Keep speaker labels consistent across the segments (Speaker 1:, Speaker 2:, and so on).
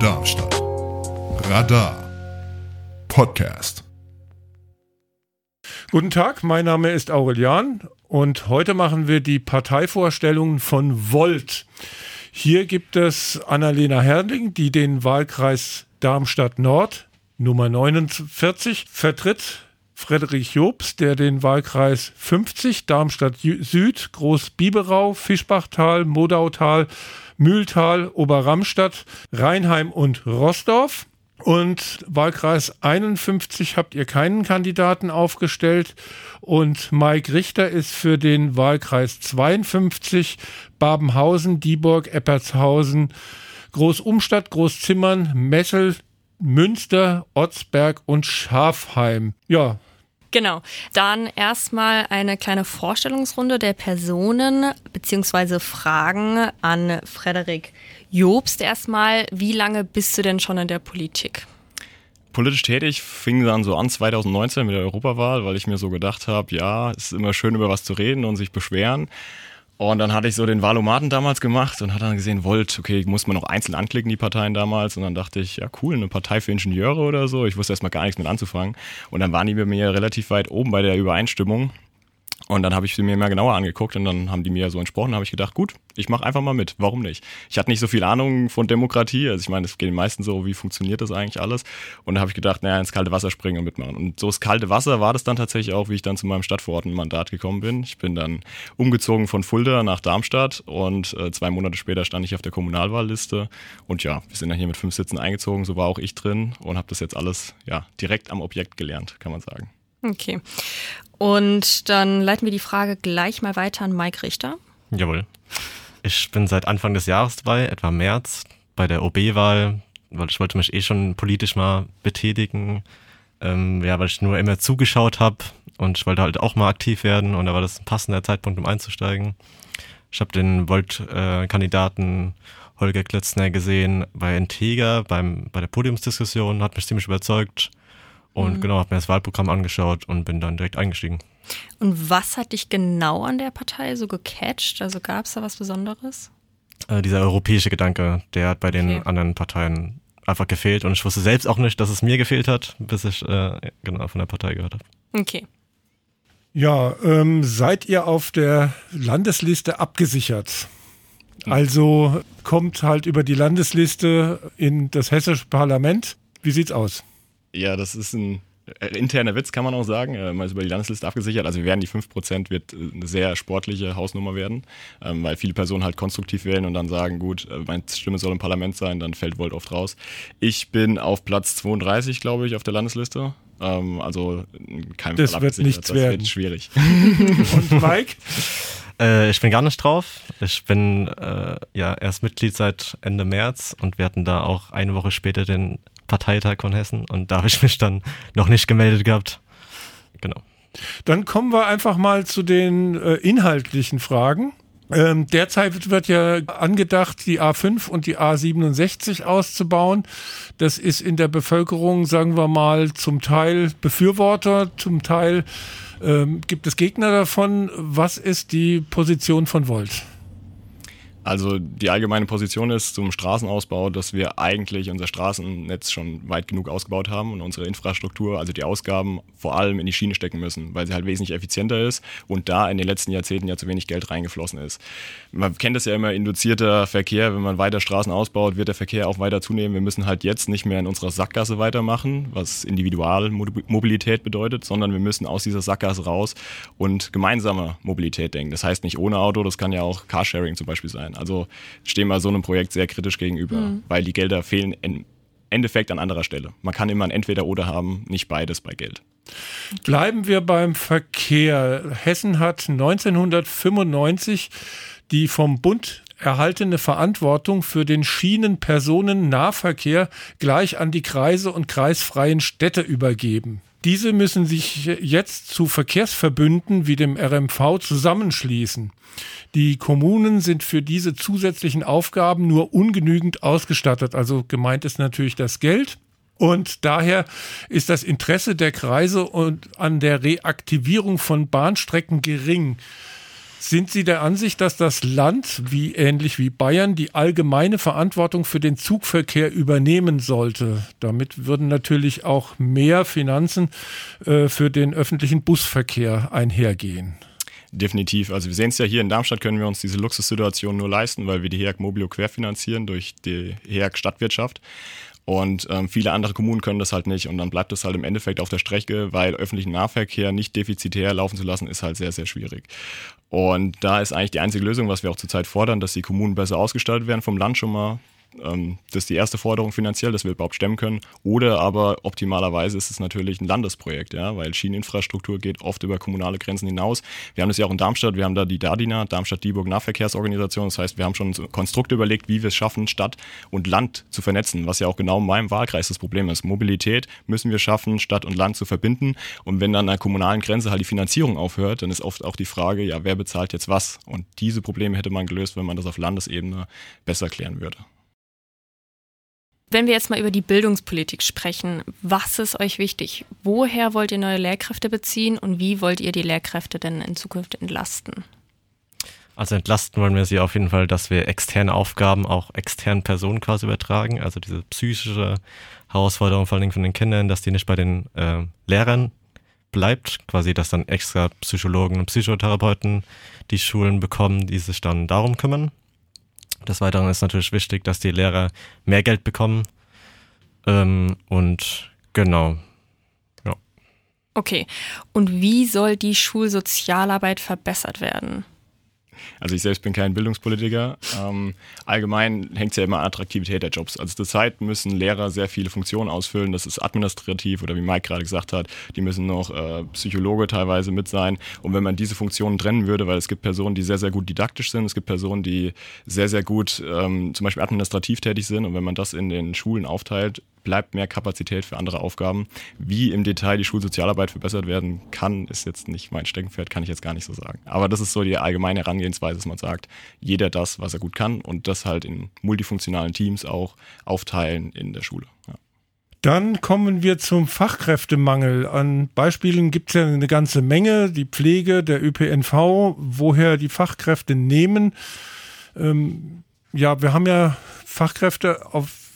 Speaker 1: Darmstadt. Radar Podcast.
Speaker 2: Guten Tag, mein Name ist Aurelian und heute machen wir die Parteivorstellungen von Volt. Hier gibt es Annalena Herrling, die den Wahlkreis Darmstadt Nord Nummer 49 vertritt. Frederik Jobs, der den Wahlkreis 50 Darmstadt Süd, Großbiberau, Fischbachtal, Modautal, Mühltal, Oberramstadt, Rheinheim und Rossdorf. Und Wahlkreis 51 habt ihr keinen Kandidaten aufgestellt. Und Mike Richter ist für den Wahlkreis 52 Babenhausen, Dieburg, Eppertshausen, Großumstadt, Großzimmern, Messel, Münster, Otzberg und Schafheim. Ja,
Speaker 3: Genau. Dann erstmal eine kleine Vorstellungsrunde der Personen beziehungsweise Fragen an Frederik Jobst. Erstmal, wie lange bist du denn schon in der Politik?
Speaker 4: Politisch tätig fing dann so an 2019 mit der Europawahl, weil ich mir so gedacht habe, ja, es ist immer schön über was zu reden und sich beschweren. Und dann hatte ich so den Valomaten damals gemacht und hatte dann gesehen, Volt, okay, muss man noch einzeln anklicken, die Parteien damals. Und dann dachte ich, ja cool, eine Partei für Ingenieure oder so. Ich wusste erstmal gar nichts mit anzufangen. Und dann waren die bei mir relativ weit oben bei der Übereinstimmung. Und dann habe ich sie mir mal genauer angeguckt und dann haben die mir so entsprochen. Habe ich gedacht, gut, ich mache einfach mal mit. Warum nicht? Ich hatte nicht so viel Ahnung von Demokratie. Also ich meine, es geht den meisten so, wie funktioniert das eigentlich alles? Und da habe ich gedacht, naja, ins kalte Wasser springen und mitmachen. Und so das kalte Wasser war das dann tatsächlich auch, wie ich dann zu meinem Stadtverordnetenmandat gekommen bin. Ich bin dann umgezogen von Fulda nach Darmstadt und äh, zwei Monate später stand ich auf der Kommunalwahlliste. Und ja, wir sind dann hier mit fünf Sitzen eingezogen, so war auch ich drin und habe das jetzt alles ja direkt am Objekt gelernt, kann man sagen.
Speaker 3: Okay. Und dann leiten wir die Frage gleich mal weiter an Mike Richter.
Speaker 5: Jawohl. Ich bin seit Anfang des Jahres dabei, etwa März, bei der OB-Wahl, weil ich wollte mich eh schon politisch mal betätigen. Ähm, ja, weil ich nur immer zugeschaut habe und ich wollte halt auch mal aktiv werden und da war das ein passender Zeitpunkt, um einzusteigen. Ich habe den Volt-Kandidaten äh, Holger Klitzner gesehen bei Integra beim, bei der Podiumsdiskussion, hat mich ziemlich überzeugt. Und mhm. genau, habe mir das Wahlprogramm angeschaut und bin dann direkt eingestiegen.
Speaker 3: Und was hat dich genau an der Partei so gecatcht? Also gab es da was Besonderes?
Speaker 5: Äh, dieser europäische Gedanke, der hat bei den okay. anderen Parteien einfach gefehlt und ich wusste selbst auch nicht, dass es mir gefehlt hat, bis ich äh, genau von der Partei gehört habe.
Speaker 3: Okay.
Speaker 2: Ja, ähm, seid ihr auf der Landesliste abgesichert? Hm. Also kommt halt über die Landesliste in das hessische Parlament. Wie sieht's aus?
Speaker 4: Ja, das ist ein äh, interner Witz, kann man auch sagen. Äh, man ist über die Landesliste abgesichert. Also wir werden die 5% wird äh, eine sehr sportliche Hausnummer werden, ähm, weil viele Personen halt konstruktiv wählen und dann sagen, gut, meine Stimme soll im Parlament sein, dann fällt Volt oft raus. Ich bin auf Platz 32, glaube ich, auf der Landesliste. Ähm, also kein
Speaker 2: Das Fall wird nichts das werden.
Speaker 4: wird schwierig.
Speaker 2: und Mike?
Speaker 5: Äh, ich bin gar nicht drauf. Ich bin äh, ja erst Mitglied seit Ende März und wir hatten da auch eine Woche später den Parteitag von Hessen und da habe ich mich dann noch nicht gemeldet gehabt. Genau.
Speaker 2: Dann kommen wir einfach mal zu den äh, inhaltlichen Fragen. Ähm, derzeit wird ja angedacht, die A5 und die A67 auszubauen. Das ist in der Bevölkerung, sagen wir mal, zum Teil Befürworter, zum Teil ähm, gibt es Gegner davon. Was ist die Position von Volt?
Speaker 4: Also die allgemeine Position ist zum Straßenausbau, dass wir eigentlich unser Straßennetz schon weit genug ausgebaut haben und unsere Infrastruktur, also die Ausgaben vor allem in die Schiene stecken müssen, weil sie halt wesentlich effizienter ist und da in den letzten Jahrzehnten ja zu wenig Geld reingeflossen ist. Man kennt das ja immer, induzierter Verkehr, wenn man weiter Straßen ausbaut, wird der Verkehr auch weiter zunehmen. Wir müssen halt jetzt nicht mehr in unserer Sackgasse weitermachen, was Individualmobilität bedeutet, sondern wir müssen aus dieser Sackgasse raus und gemeinsame Mobilität denken. Das heißt nicht ohne Auto, das kann ja auch Carsharing zum Beispiel sein. Also stehen wir so einem Projekt sehr kritisch gegenüber, mhm. weil die Gelder fehlen im Endeffekt an anderer Stelle. Man kann immer ein Entweder-Oder haben, nicht beides bei Geld.
Speaker 2: Bleiben wir beim Verkehr. Hessen hat 1995 die vom Bund erhaltene Verantwortung für den Schienenpersonennahverkehr gleich an die Kreise und kreisfreien Städte übergeben. Diese müssen sich jetzt zu Verkehrsverbünden wie dem RMV zusammenschließen. Die Kommunen sind für diese zusätzlichen Aufgaben nur ungenügend ausgestattet. Also gemeint ist natürlich das Geld. Und daher ist das Interesse der Kreise und an der Reaktivierung von Bahnstrecken gering. Sind Sie der Ansicht, dass das Land, wie ähnlich wie Bayern, die allgemeine Verantwortung für den Zugverkehr übernehmen sollte? Damit würden natürlich auch mehr Finanzen äh, für den öffentlichen Busverkehr einhergehen.
Speaker 4: Definitiv. Also wir sehen es ja hier in Darmstadt können wir uns diese Luxussituation nur leisten, weil wir die HEAG Mobilio querfinanzieren durch die HEAG Stadtwirtschaft. Und ähm, viele andere Kommunen können das halt nicht. Und dann bleibt es halt im Endeffekt auf der Strecke, weil öffentlichen Nahverkehr nicht defizitär laufen zu lassen, ist halt sehr, sehr schwierig. Und da ist eigentlich die einzige Lösung, was wir auch zurzeit fordern, dass die Kommunen besser ausgestaltet werden vom Land schon mal ähm, das ist die erste Forderung finanziell, dass wir überhaupt stemmen können. Oder aber optimalerweise ist es natürlich ein Landesprojekt, ja, weil Schieneninfrastruktur geht oft über kommunale Grenzen hinaus. Wir haben das ja auch in Darmstadt, wir haben da die DADINA, Darmstadt-Dieburg Nahverkehrsorganisation. Das heißt, wir haben schon Konstrukte überlegt, wie wir es schaffen, Stadt und Land zu vernetzen, was ja auch genau in meinem Wahlkreis das Problem ist. Mobilität müssen wir schaffen, Stadt und Land zu verbinden. Und wenn dann an der kommunalen Grenze halt die Finanzierung aufhört, dann ist oft auch die Frage, ja, wer bezahlt jetzt was? Und diese Probleme hätte man gelöst, wenn man das auf Landesebene besser klären würde.
Speaker 3: Wenn wir jetzt mal über die Bildungspolitik sprechen, was ist euch wichtig? Woher wollt ihr neue Lehrkräfte beziehen und wie wollt ihr die Lehrkräfte denn in Zukunft entlasten?
Speaker 5: Also entlasten wollen wir sie auf jeden Fall, dass wir externe Aufgaben auch externen Personen quasi übertragen. Also diese psychische Herausforderung vor allen Dingen von den Kindern, dass die nicht bei den äh, Lehrern bleibt, quasi, dass dann extra Psychologen und Psychotherapeuten die Schulen bekommen, die sich dann darum kümmern. Des Weiteren ist natürlich wichtig, dass die Lehrer mehr Geld bekommen. Ähm, und genau. Ja.
Speaker 3: Okay. Und wie soll die Schulsozialarbeit verbessert werden?
Speaker 4: Also ich selbst bin kein Bildungspolitiker. Ähm, allgemein hängt es ja immer an Attraktivität der Jobs. Also zurzeit müssen Lehrer sehr viele Funktionen ausfüllen. Das ist administrativ oder wie Mike gerade gesagt hat, die müssen noch äh, Psychologe teilweise mit sein. Und wenn man diese Funktionen trennen würde, weil es gibt Personen, die sehr, sehr gut didaktisch sind, es gibt Personen, die sehr, sehr gut ähm, zum Beispiel administrativ tätig sind. Und wenn man das in den Schulen aufteilt, bleibt mehr Kapazität für andere Aufgaben. Wie im Detail die Schulsozialarbeit verbessert werden kann, ist jetzt nicht mein Steckenpferd, kann ich jetzt gar nicht so sagen. Aber das ist so die allgemeine Herangehensweise, dass man sagt, jeder das, was er gut kann und das halt in multifunktionalen Teams auch aufteilen in der Schule. Ja.
Speaker 2: Dann kommen wir zum Fachkräftemangel. An Beispielen gibt es ja eine ganze Menge. Die Pflege, der ÖPNV, woher die Fachkräfte nehmen. Ähm, ja, wir haben ja Fachkräfte auf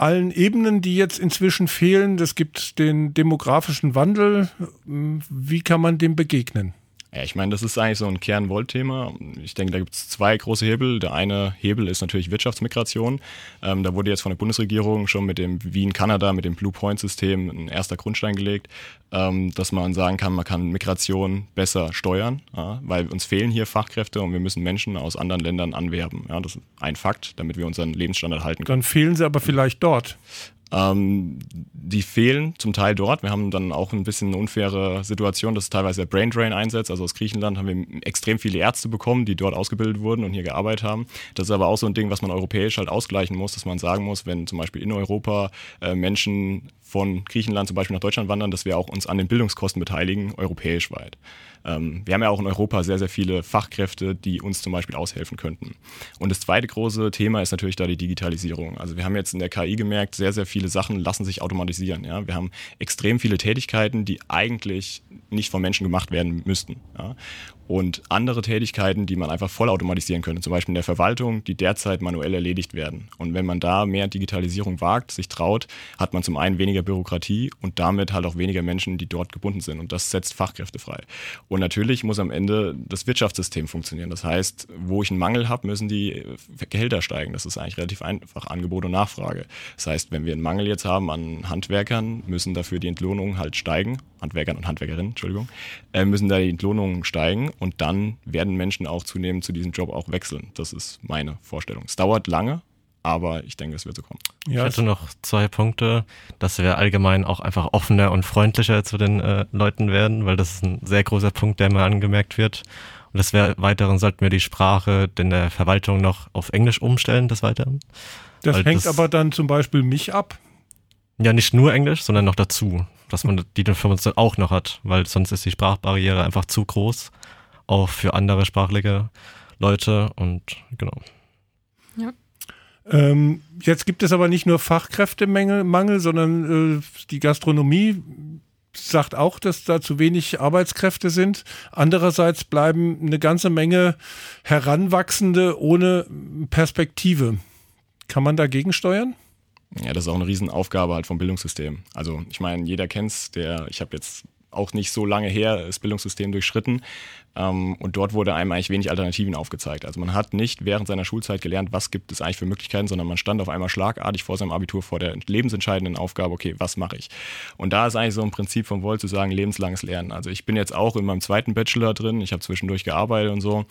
Speaker 2: allen Ebenen, die jetzt inzwischen fehlen. Es gibt den demografischen Wandel. Wie kann man dem begegnen?
Speaker 4: Ja, ich meine, das ist eigentlich so ein Kernwollthema. Ich denke, da gibt es zwei große Hebel. Der eine Hebel ist natürlich Wirtschaftsmigration. Ähm, da wurde jetzt von der Bundesregierung schon mit dem Wien-Kanada, mit dem Blue Point-System ein erster Grundstein gelegt, ähm, dass man sagen kann, man kann Migration besser steuern, ja, weil uns fehlen hier Fachkräfte und wir müssen Menschen aus anderen Ländern anwerben. Ja, das ist ein Fakt, damit wir unseren Lebensstandard halten können.
Speaker 2: Dann fehlen sie aber vielleicht dort.
Speaker 4: Ähm, die fehlen zum Teil dort. Wir haben dann auch ein bisschen eine unfaire Situation, dass teilweise der Brain Drain einsetzt. Also aus Griechenland haben wir extrem viele Ärzte bekommen, die dort ausgebildet wurden und hier gearbeitet haben. Das ist aber auch so ein Ding, was man europäisch halt ausgleichen muss, dass man sagen muss, wenn zum Beispiel in Europa äh, Menschen von Griechenland zum Beispiel nach Deutschland wandern, dass wir auch uns an den Bildungskosten beteiligen, europäisch weit. Ähm, wir haben ja auch in Europa sehr, sehr viele Fachkräfte, die uns zum Beispiel aushelfen könnten. Und das zweite große Thema ist natürlich da die Digitalisierung. Also wir haben jetzt in der KI gemerkt, sehr, sehr viele Sachen lassen sich automatisieren. Ja? Wir haben extrem viele Tätigkeiten, die eigentlich nicht von Menschen gemacht werden müssten. Ja? Und andere Tätigkeiten, die man einfach vollautomatisieren könnte, zum Beispiel in der Verwaltung, die derzeit manuell erledigt werden. Und wenn man da mehr Digitalisierung wagt, sich traut, hat man zum einen weniger Bürokratie und damit halt auch weniger Menschen, die dort gebunden sind. Und das setzt Fachkräfte frei. Und natürlich muss am Ende das Wirtschaftssystem funktionieren. Das heißt, wo ich einen Mangel habe, müssen die Gehälter steigen. Das ist eigentlich relativ einfach, Angebot und Nachfrage. Das heißt, wenn wir einen Mangel jetzt haben an Handwerkern, müssen dafür die Entlohnungen halt steigen. Handwerkern und Handwerkerinnen, Entschuldigung, äh, müssen da die Entlohnungen steigen und dann werden Menschen auch zunehmend zu diesem Job auch wechseln. Das ist meine Vorstellung. Es dauert lange, aber ich denke, es wird so kommen.
Speaker 5: Ja, ich hätte noch zwei Punkte, dass wir allgemein auch einfach offener und freundlicher zu den äh, Leuten werden, weil das ist ein sehr großer Punkt, der mal angemerkt wird. Und des Weiteren sollten wir die Sprache in der Verwaltung noch auf Englisch umstellen, des Weiteren.
Speaker 2: Das weil hängt das, aber dann zum Beispiel mich ab.
Speaker 5: Ja, nicht nur Englisch, sondern noch dazu, dass man die Information auch noch hat, weil sonst ist die Sprachbarriere einfach zu groß auch für andere sprachliche Leute und genau.
Speaker 2: Ja. Ähm, jetzt gibt es aber nicht nur Fachkräftemangel, sondern äh, die Gastronomie sagt auch, dass da zu wenig Arbeitskräfte sind. Andererseits bleiben eine ganze Menge Heranwachsende ohne Perspektive. Kann man dagegen steuern?
Speaker 4: Ja, das ist auch eine Riesenaufgabe halt vom Bildungssystem. Also ich meine, jeder kennt's, der, ich habe jetzt auch nicht so lange her das Bildungssystem durchschritten. Ähm, und dort wurde einem eigentlich wenig Alternativen aufgezeigt. Also man hat nicht während seiner Schulzeit gelernt, was gibt es eigentlich für Möglichkeiten, sondern man stand auf einmal schlagartig vor seinem Abitur vor der lebensentscheidenden Aufgabe, okay, was mache ich? Und da ist eigentlich so ein Prinzip von Volt zu sagen, lebenslanges Lernen. Also ich bin jetzt auch in meinem zweiten Bachelor drin, ich habe zwischendurch gearbeitet und so.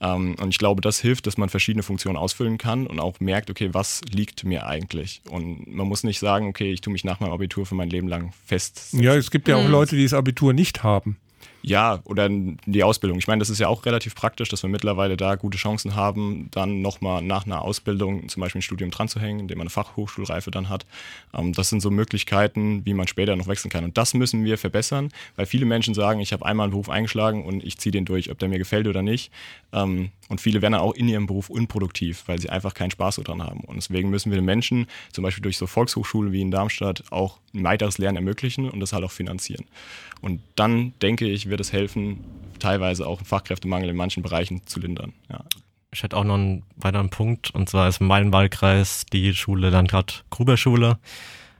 Speaker 4: Ähm, und ich glaube, das hilft, dass man verschiedene Funktionen ausfüllen kann und auch merkt, okay, was liegt mir eigentlich? Und man muss nicht sagen, okay, ich tue mich nach meinem Abitur für mein Leben lang fest.
Speaker 2: Ja, es gibt ja auch Leute, die das Abitur nicht haben.
Speaker 4: Ja, oder die Ausbildung. Ich meine, das ist ja auch relativ praktisch, dass wir mittlerweile da gute Chancen haben, dann nochmal nach einer Ausbildung zum Beispiel ein Studium dran zu hängen, indem man eine Fachhochschulreife dann hat. Ähm, das sind so Möglichkeiten, wie man später noch wechseln kann. Und das müssen wir verbessern, weil viele Menschen sagen, ich habe einmal einen Beruf eingeschlagen und ich ziehe den durch, ob der mir gefällt oder nicht. Ähm, und viele werden dann auch in ihrem Beruf unproduktiv, weil sie einfach keinen Spaß daran haben. Und deswegen müssen wir den Menschen, zum Beispiel durch so Volkshochschulen wie in Darmstadt, auch ein weiteres Lernen ermöglichen und das halt auch finanzieren. Und dann denke ich, wird es helfen, teilweise auch Fachkräftemangel in manchen Bereichen zu lindern. Ja.
Speaker 5: Ich hätte auch noch einen weiteren Punkt, und zwar ist mein Wahlkreis die Schule Landrat Gruberschule.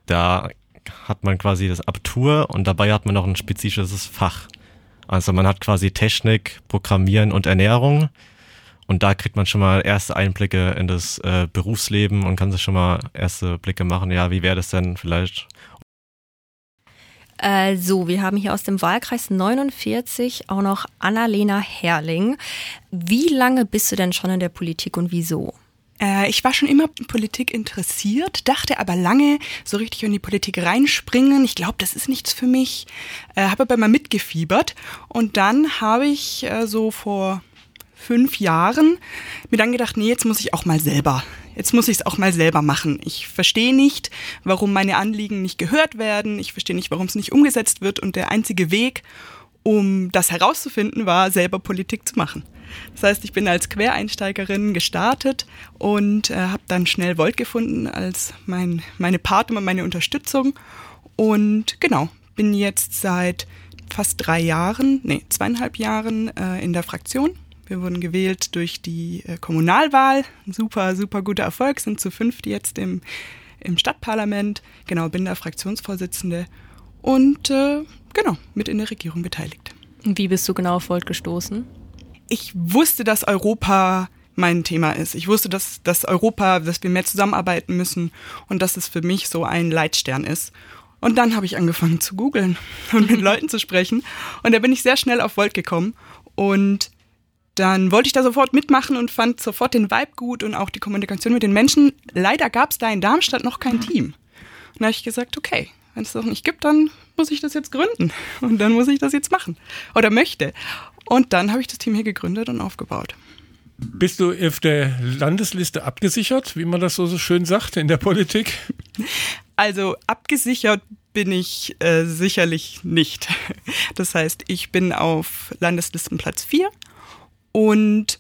Speaker 5: Da hat man quasi das Abitur und dabei hat man noch ein spezifisches Fach. Also man hat quasi Technik, Programmieren und Ernährung. Und da kriegt man schon mal erste Einblicke in das äh, Berufsleben und kann sich schon mal erste Blicke machen. Ja, wie wäre das denn vielleicht
Speaker 3: äh, so, wir haben hier aus dem Wahlkreis 49 auch noch Annalena Herrling. Wie lange bist du denn schon in der Politik und wieso?
Speaker 6: Äh, ich war schon immer Politik interessiert, dachte aber lange so richtig in die Politik reinspringen. Ich glaube, das ist nichts für mich. Äh, habe aber mal mitgefiebert und dann habe ich äh, so vor fünf Jahren mir dann gedacht, nee, jetzt muss ich auch mal selber jetzt muss ich es auch mal selber machen. Ich verstehe nicht, warum meine Anliegen nicht gehört werden. Ich verstehe nicht, warum es nicht umgesetzt wird. Und der einzige Weg, um das herauszufinden, war, selber Politik zu machen. Das heißt, ich bin als Quereinsteigerin gestartet und äh, habe dann schnell Volt gefunden als mein, meine Partner und meine Unterstützung. Und genau, bin jetzt seit fast drei Jahren, nee, zweieinhalb Jahren äh, in der Fraktion wir wurden gewählt durch die äh, Kommunalwahl. Super, super guter Erfolg, sind zu fünft jetzt im, im Stadtparlament. Genau, bin da Fraktionsvorsitzende und äh, genau, mit in der Regierung beteiligt.
Speaker 3: Wie bist du genau auf Volt gestoßen?
Speaker 6: Ich wusste, dass Europa mein Thema ist. Ich wusste, dass, dass Europa, dass wir mehr zusammenarbeiten müssen und dass es für mich so ein Leitstern ist. Und dann habe ich angefangen zu googeln und mit Leuten zu sprechen. Und da bin ich sehr schnell auf Volt gekommen. Und dann wollte ich da sofort mitmachen und fand sofort den Vibe gut und auch die Kommunikation mit den Menschen. Leider gab es da in Darmstadt noch kein Team. Und da habe ich gesagt, okay, wenn es das noch nicht gibt, dann muss ich das jetzt gründen. Und dann muss ich das jetzt machen. Oder möchte. Und dann habe ich das Team hier gegründet und aufgebaut.
Speaker 2: Bist du auf der Landesliste abgesichert, wie man das so schön sagt in der Politik?
Speaker 6: Also abgesichert bin ich äh, sicherlich nicht. Das heißt, ich bin auf Landeslistenplatz 4 und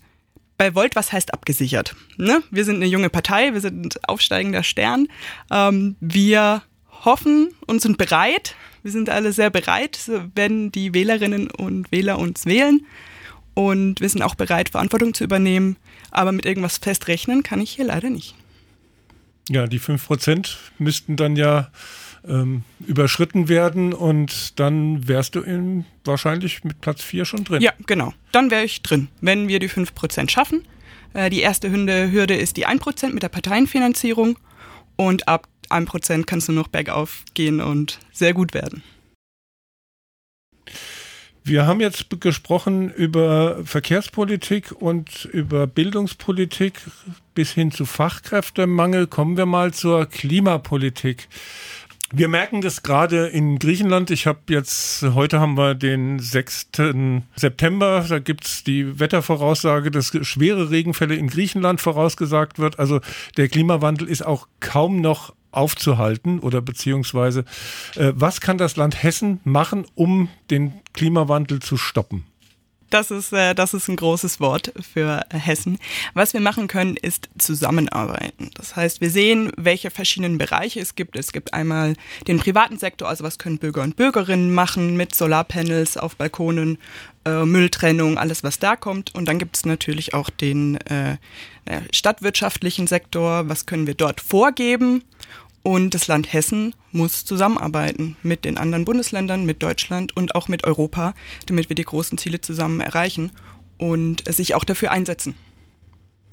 Speaker 6: bei Volt, was heißt abgesichert? Ne? Wir sind eine junge Partei, wir sind aufsteigender Stern. Ähm, wir hoffen und sind bereit, wir sind alle sehr bereit, wenn die Wählerinnen und Wähler uns wählen. Und wir sind auch bereit, Verantwortung zu übernehmen. Aber mit irgendwas festrechnen kann ich hier leider nicht.
Speaker 2: Ja, die 5% müssten dann ja ähm, überschritten werden und dann wärst du in, wahrscheinlich mit Platz 4 schon drin.
Speaker 6: Ja, genau. Dann wäre ich drin, wenn wir die 5% schaffen. Äh, die erste Hürde ist die 1% mit der Parteienfinanzierung und ab 1% kannst du noch bergauf gehen und sehr gut werden.
Speaker 2: Wir haben jetzt gesprochen über Verkehrspolitik und über Bildungspolitik bis hin zu Fachkräftemangel. Kommen wir mal zur Klimapolitik. Wir merken das gerade in Griechenland. Ich habe jetzt, heute haben wir den 6. September, da gibt's die Wettervoraussage, dass schwere Regenfälle in Griechenland vorausgesagt wird. Also der Klimawandel ist auch kaum noch aufzuhalten oder beziehungsweise äh, was kann das Land Hessen machen, um den Klimawandel zu stoppen?
Speaker 6: Das ist, äh, das ist ein großes Wort für Hessen. Was wir machen können, ist zusammenarbeiten. Das heißt, wir sehen, welche verschiedenen Bereiche es gibt. Es gibt einmal den privaten Sektor, also was können Bürger und Bürgerinnen machen mit Solarpanels auf Balkonen, äh, Mülltrennung, alles was da kommt. Und dann gibt es natürlich auch den äh, stadtwirtschaftlichen Sektor, was können wir dort vorgeben und das Land Hessen muss zusammenarbeiten mit den anderen Bundesländern, mit Deutschland und auch mit Europa, damit wir die großen Ziele zusammen erreichen und sich auch dafür einsetzen.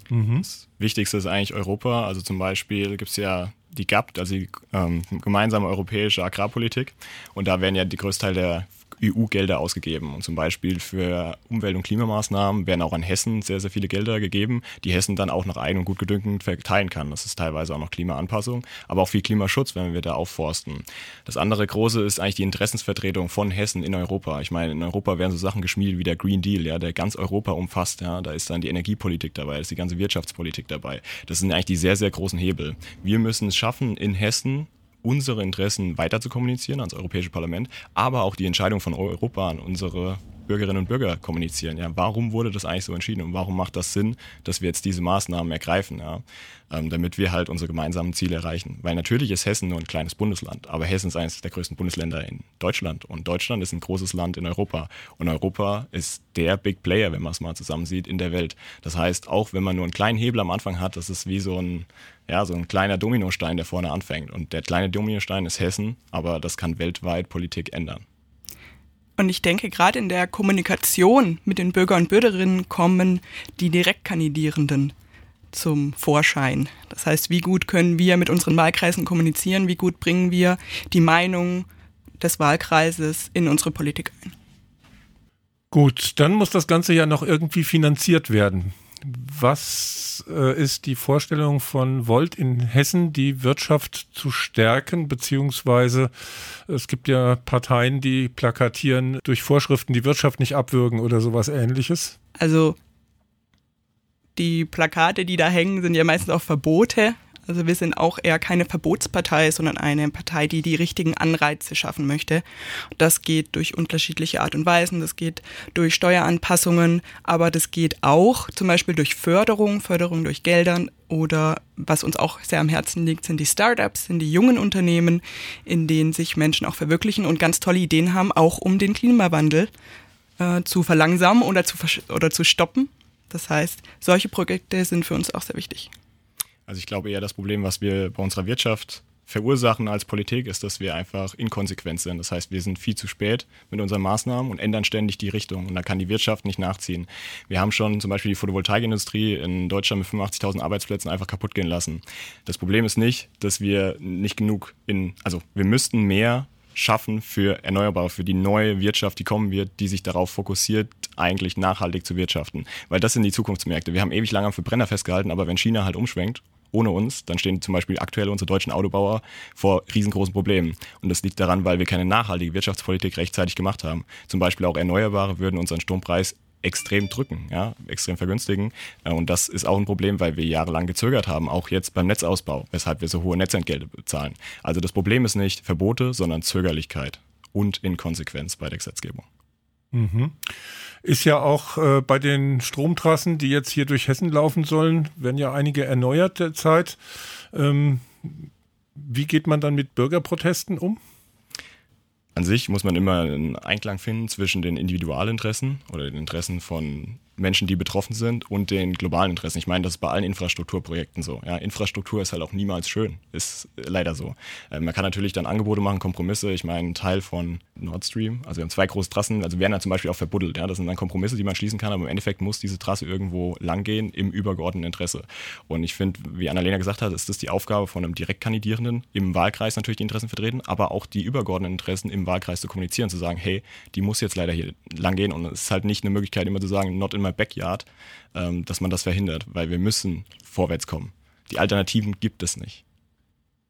Speaker 4: Mhm. Das Wichtigste ist eigentlich Europa. Also zum Beispiel gibt es ja die GAP, also die ähm, gemeinsame europäische Agrarpolitik. Und da werden ja die größte Teil der EU-Gelder ausgegeben. Und zum Beispiel für Umwelt- und Klimamaßnahmen werden auch an Hessen sehr, sehr viele Gelder gegeben, die Hessen dann auch nach eigen und gut gedüngten verteilen kann. Das ist teilweise auch noch Klimaanpassung, aber auch viel Klimaschutz, wenn wir da aufforsten. Das andere große ist eigentlich die Interessensvertretung von Hessen in Europa. Ich meine, in Europa werden so Sachen geschmiedet wie der Green Deal, ja, der ganz Europa umfasst. Ja, da ist dann die Energiepolitik dabei, da ist die ganze Wirtschaftspolitik dabei. Das sind eigentlich die sehr, sehr großen Hebel. Wir müssen es schaffen, in Hessen unsere Interessen weiter zu kommunizieren ans Europäische Parlament, aber auch die Entscheidung von Europa an unsere Bürgerinnen und Bürger kommunizieren. Ja, warum wurde das eigentlich so entschieden und warum macht das Sinn, dass wir jetzt diese Maßnahmen ergreifen, ja, ähm, damit wir halt unsere gemeinsamen Ziele erreichen? Weil natürlich ist Hessen nur ein kleines Bundesland, aber Hessen ist eines der größten Bundesländer in Deutschland und Deutschland ist ein großes Land in Europa und Europa ist der Big Player, wenn man es mal zusammen sieht, in der Welt. Das heißt, auch wenn man nur einen kleinen Hebel am Anfang hat, das ist wie so ein ja, so ein kleiner Dominostein, der vorne anfängt. Und der kleine Dominostein ist Hessen, aber das kann weltweit Politik ändern.
Speaker 6: Und ich denke, gerade in der Kommunikation mit den Bürger und Bürgerinnen kommen die Direktkandidierenden zum Vorschein. Das heißt, wie gut können wir mit unseren Wahlkreisen kommunizieren, wie gut bringen wir die Meinung des Wahlkreises in unsere Politik ein.
Speaker 2: Gut, dann muss das Ganze ja noch irgendwie finanziert werden. Was äh, ist die Vorstellung von Volt in Hessen, die Wirtschaft zu stärken, beziehungsweise es gibt ja Parteien, die plakatieren durch Vorschriften die Wirtschaft nicht abwürgen oder sowas ähnliches?
Speaker 6: Also die Plakate, die da hängen, sind ja meistens auch Verbote. Also wir sind auch eher keine Verbotspartei, sondern eine Partei, die die richtigen Anreize schaffen möchte. Das geht durch unterschiedliche Art und Weisen, das geht durch Steueranpassungen, aber das geht auch zum Beispiel durch Förderung, Förderung durch Geldern oder was uns auch sehr am Herzen liegt, sind die Startups, sind die jungen Unternehmen, in denen sich Menschen auch verwirklichen und ganz tolle Ideen haben, auch um den Klimawandel äh, zu verlangsamen oder zu, oder zu stoppen. Das heißt, solche Projekte sind für uns auch sehr wichtig.
Speaker 4: Also ich glaube eher das Problem, was wir bei unserer Wirtschaft verursachen als Politik, ist, dass wir einfach inkonsequent sind. Das heißt, wir sind viel zu spät mit unseren Maßnahmen und ändern ständig die Richtung. Und da kann die Wirtschaft nicht nachziehen. Wir haben schon zum Beispiel die Photovoltaikindustrie in Deutschland mit 85.000 Arbeitsplätzen einfach kaputt gehen lassen. Das Problem ist nicht, dass wir nicht genug in, also wir müssten mehr schaffen für Erneuerbare, für die neue Wirtschaft, die kommen wird, die sich darauf fokussiert, eigentlich nachhaltig zu wirtschaften. Weil das sind die Zukunftsmärkte. Wir haben ewig lange am Verbrenner festgehalten, aber wenn China halt umschwenkt ohne uns, dann stehen zum Beispiel aktuell unsere deutschen Autobauer vor riesengroßen Problemen. Und das liegt daran, weil wir keine nachhaltige Wirtschaftspolitik rechtzeitig gemacht haben. Zum Beispiel auch Erneuerbare würden unseren Strompreis extrem drücken, ja, extrem vergünstigen. Äh, und das ist auch ein Problem, weil wir jahrelang gezögert haben, auch jetzt beim Netzausbau, weshalb wir so hohe Netzentgelte bezahlen. Also das Problem ist nicht Verbote, sondern Zögerlichkeit und Inkonsequenz bei der Gesetzgebung.
Speaker 2: Mhm. Ist ja auch äh, bei den Stromtrassen, die jetzt hier durch Hessen laufen sollen, werden ja einige erneuert derzeit. Ähm, wie geht man dann mit Bürgerprotesten um?
Speaker 4: An sich muss man immer einen Einklang finden zwischen den Individualinteressen oder den Interessen von Menschen, die betroffen sind und den globalen Interessen. Ich meine, das ist bei allen Infrastrukturprojekten so. Ja, Infrastruktur ist halt auch niemals schön, ist leider so. Äh, man kann natürlich dann Angebote machen, Kompromisse. Ich meine, ein Teil von Nord Stream, also wir haben zwei große Trassen, also werden dann zum Beispiel auch verbuddelt. Ja, das sind dann Kompromisse, die man schließen kann, aber im Endeffekt muss diese Trasse irgendwo langgehen im übergeordneten Interesse. Und ich finde, wie Annalena gesagt hat, ist das die Aufgabe von einem Direktkandidierenden im Wahlkreis natürlich die Interessen vertreten, aber auch die übergeordneten Interessen im Wahlkreis zu kommunizieren, zu sagen, hey, die muss jetzt leider hier langgehen und es ist halt nicht eine Möglichkeit, immer zu sagen, not in my backyard, ähm, dass man das verhindert, weil wir müssen vorwärts kommen. Die Alternativen gibt es nicht.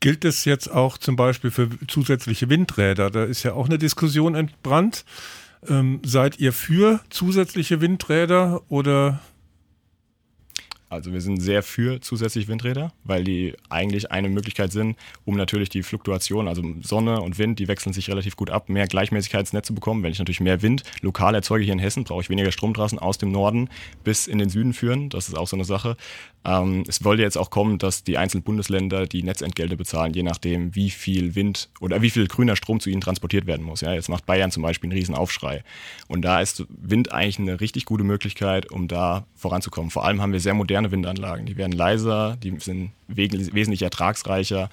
Speaker 2: Gilt es jetzt auch zum Beispiel für zusätzliche Windräder? Da ist ja auch eine Diskussion entbrannt. Ähm, seid ihr für zusätzliche Windräder oder
Speaker 4: Also wir sind sehr für zusätzliche Windräder, weil die eigentlich eine Möglichkeit sind, um natürlich die Fluktuation, also Sonne und Wind, die wechseln sich relativ gut ab, mehr Gleichmäßigkeit ins Netz zu bekommen. Wenn ich natürlich mehr Wind lokal erzeuge hier in Hessen, brauche ich weniger Stromtrassen aus dem Norden bis in den Süden führen. Das ist auch so eine Sache. Ähm, es wollte jetzt auch kommen, dass die einzelnen Bundesländer die Netzentgelte bezahlen, je nachdem, wie viel Wind oder wie viel grüner Strom zu ihnen transportiert werden muss. Ja, jetzt macht Bayern zum Beispiel einen riesen Aufschrei. Und da ist Wind eigentlich eine richtig gute Möglichkeit, um da voranzukommen. Vor allem haben wir sehr moderne Windanlagen. Die werden leiser, die sind wesentlich ertragsreicher.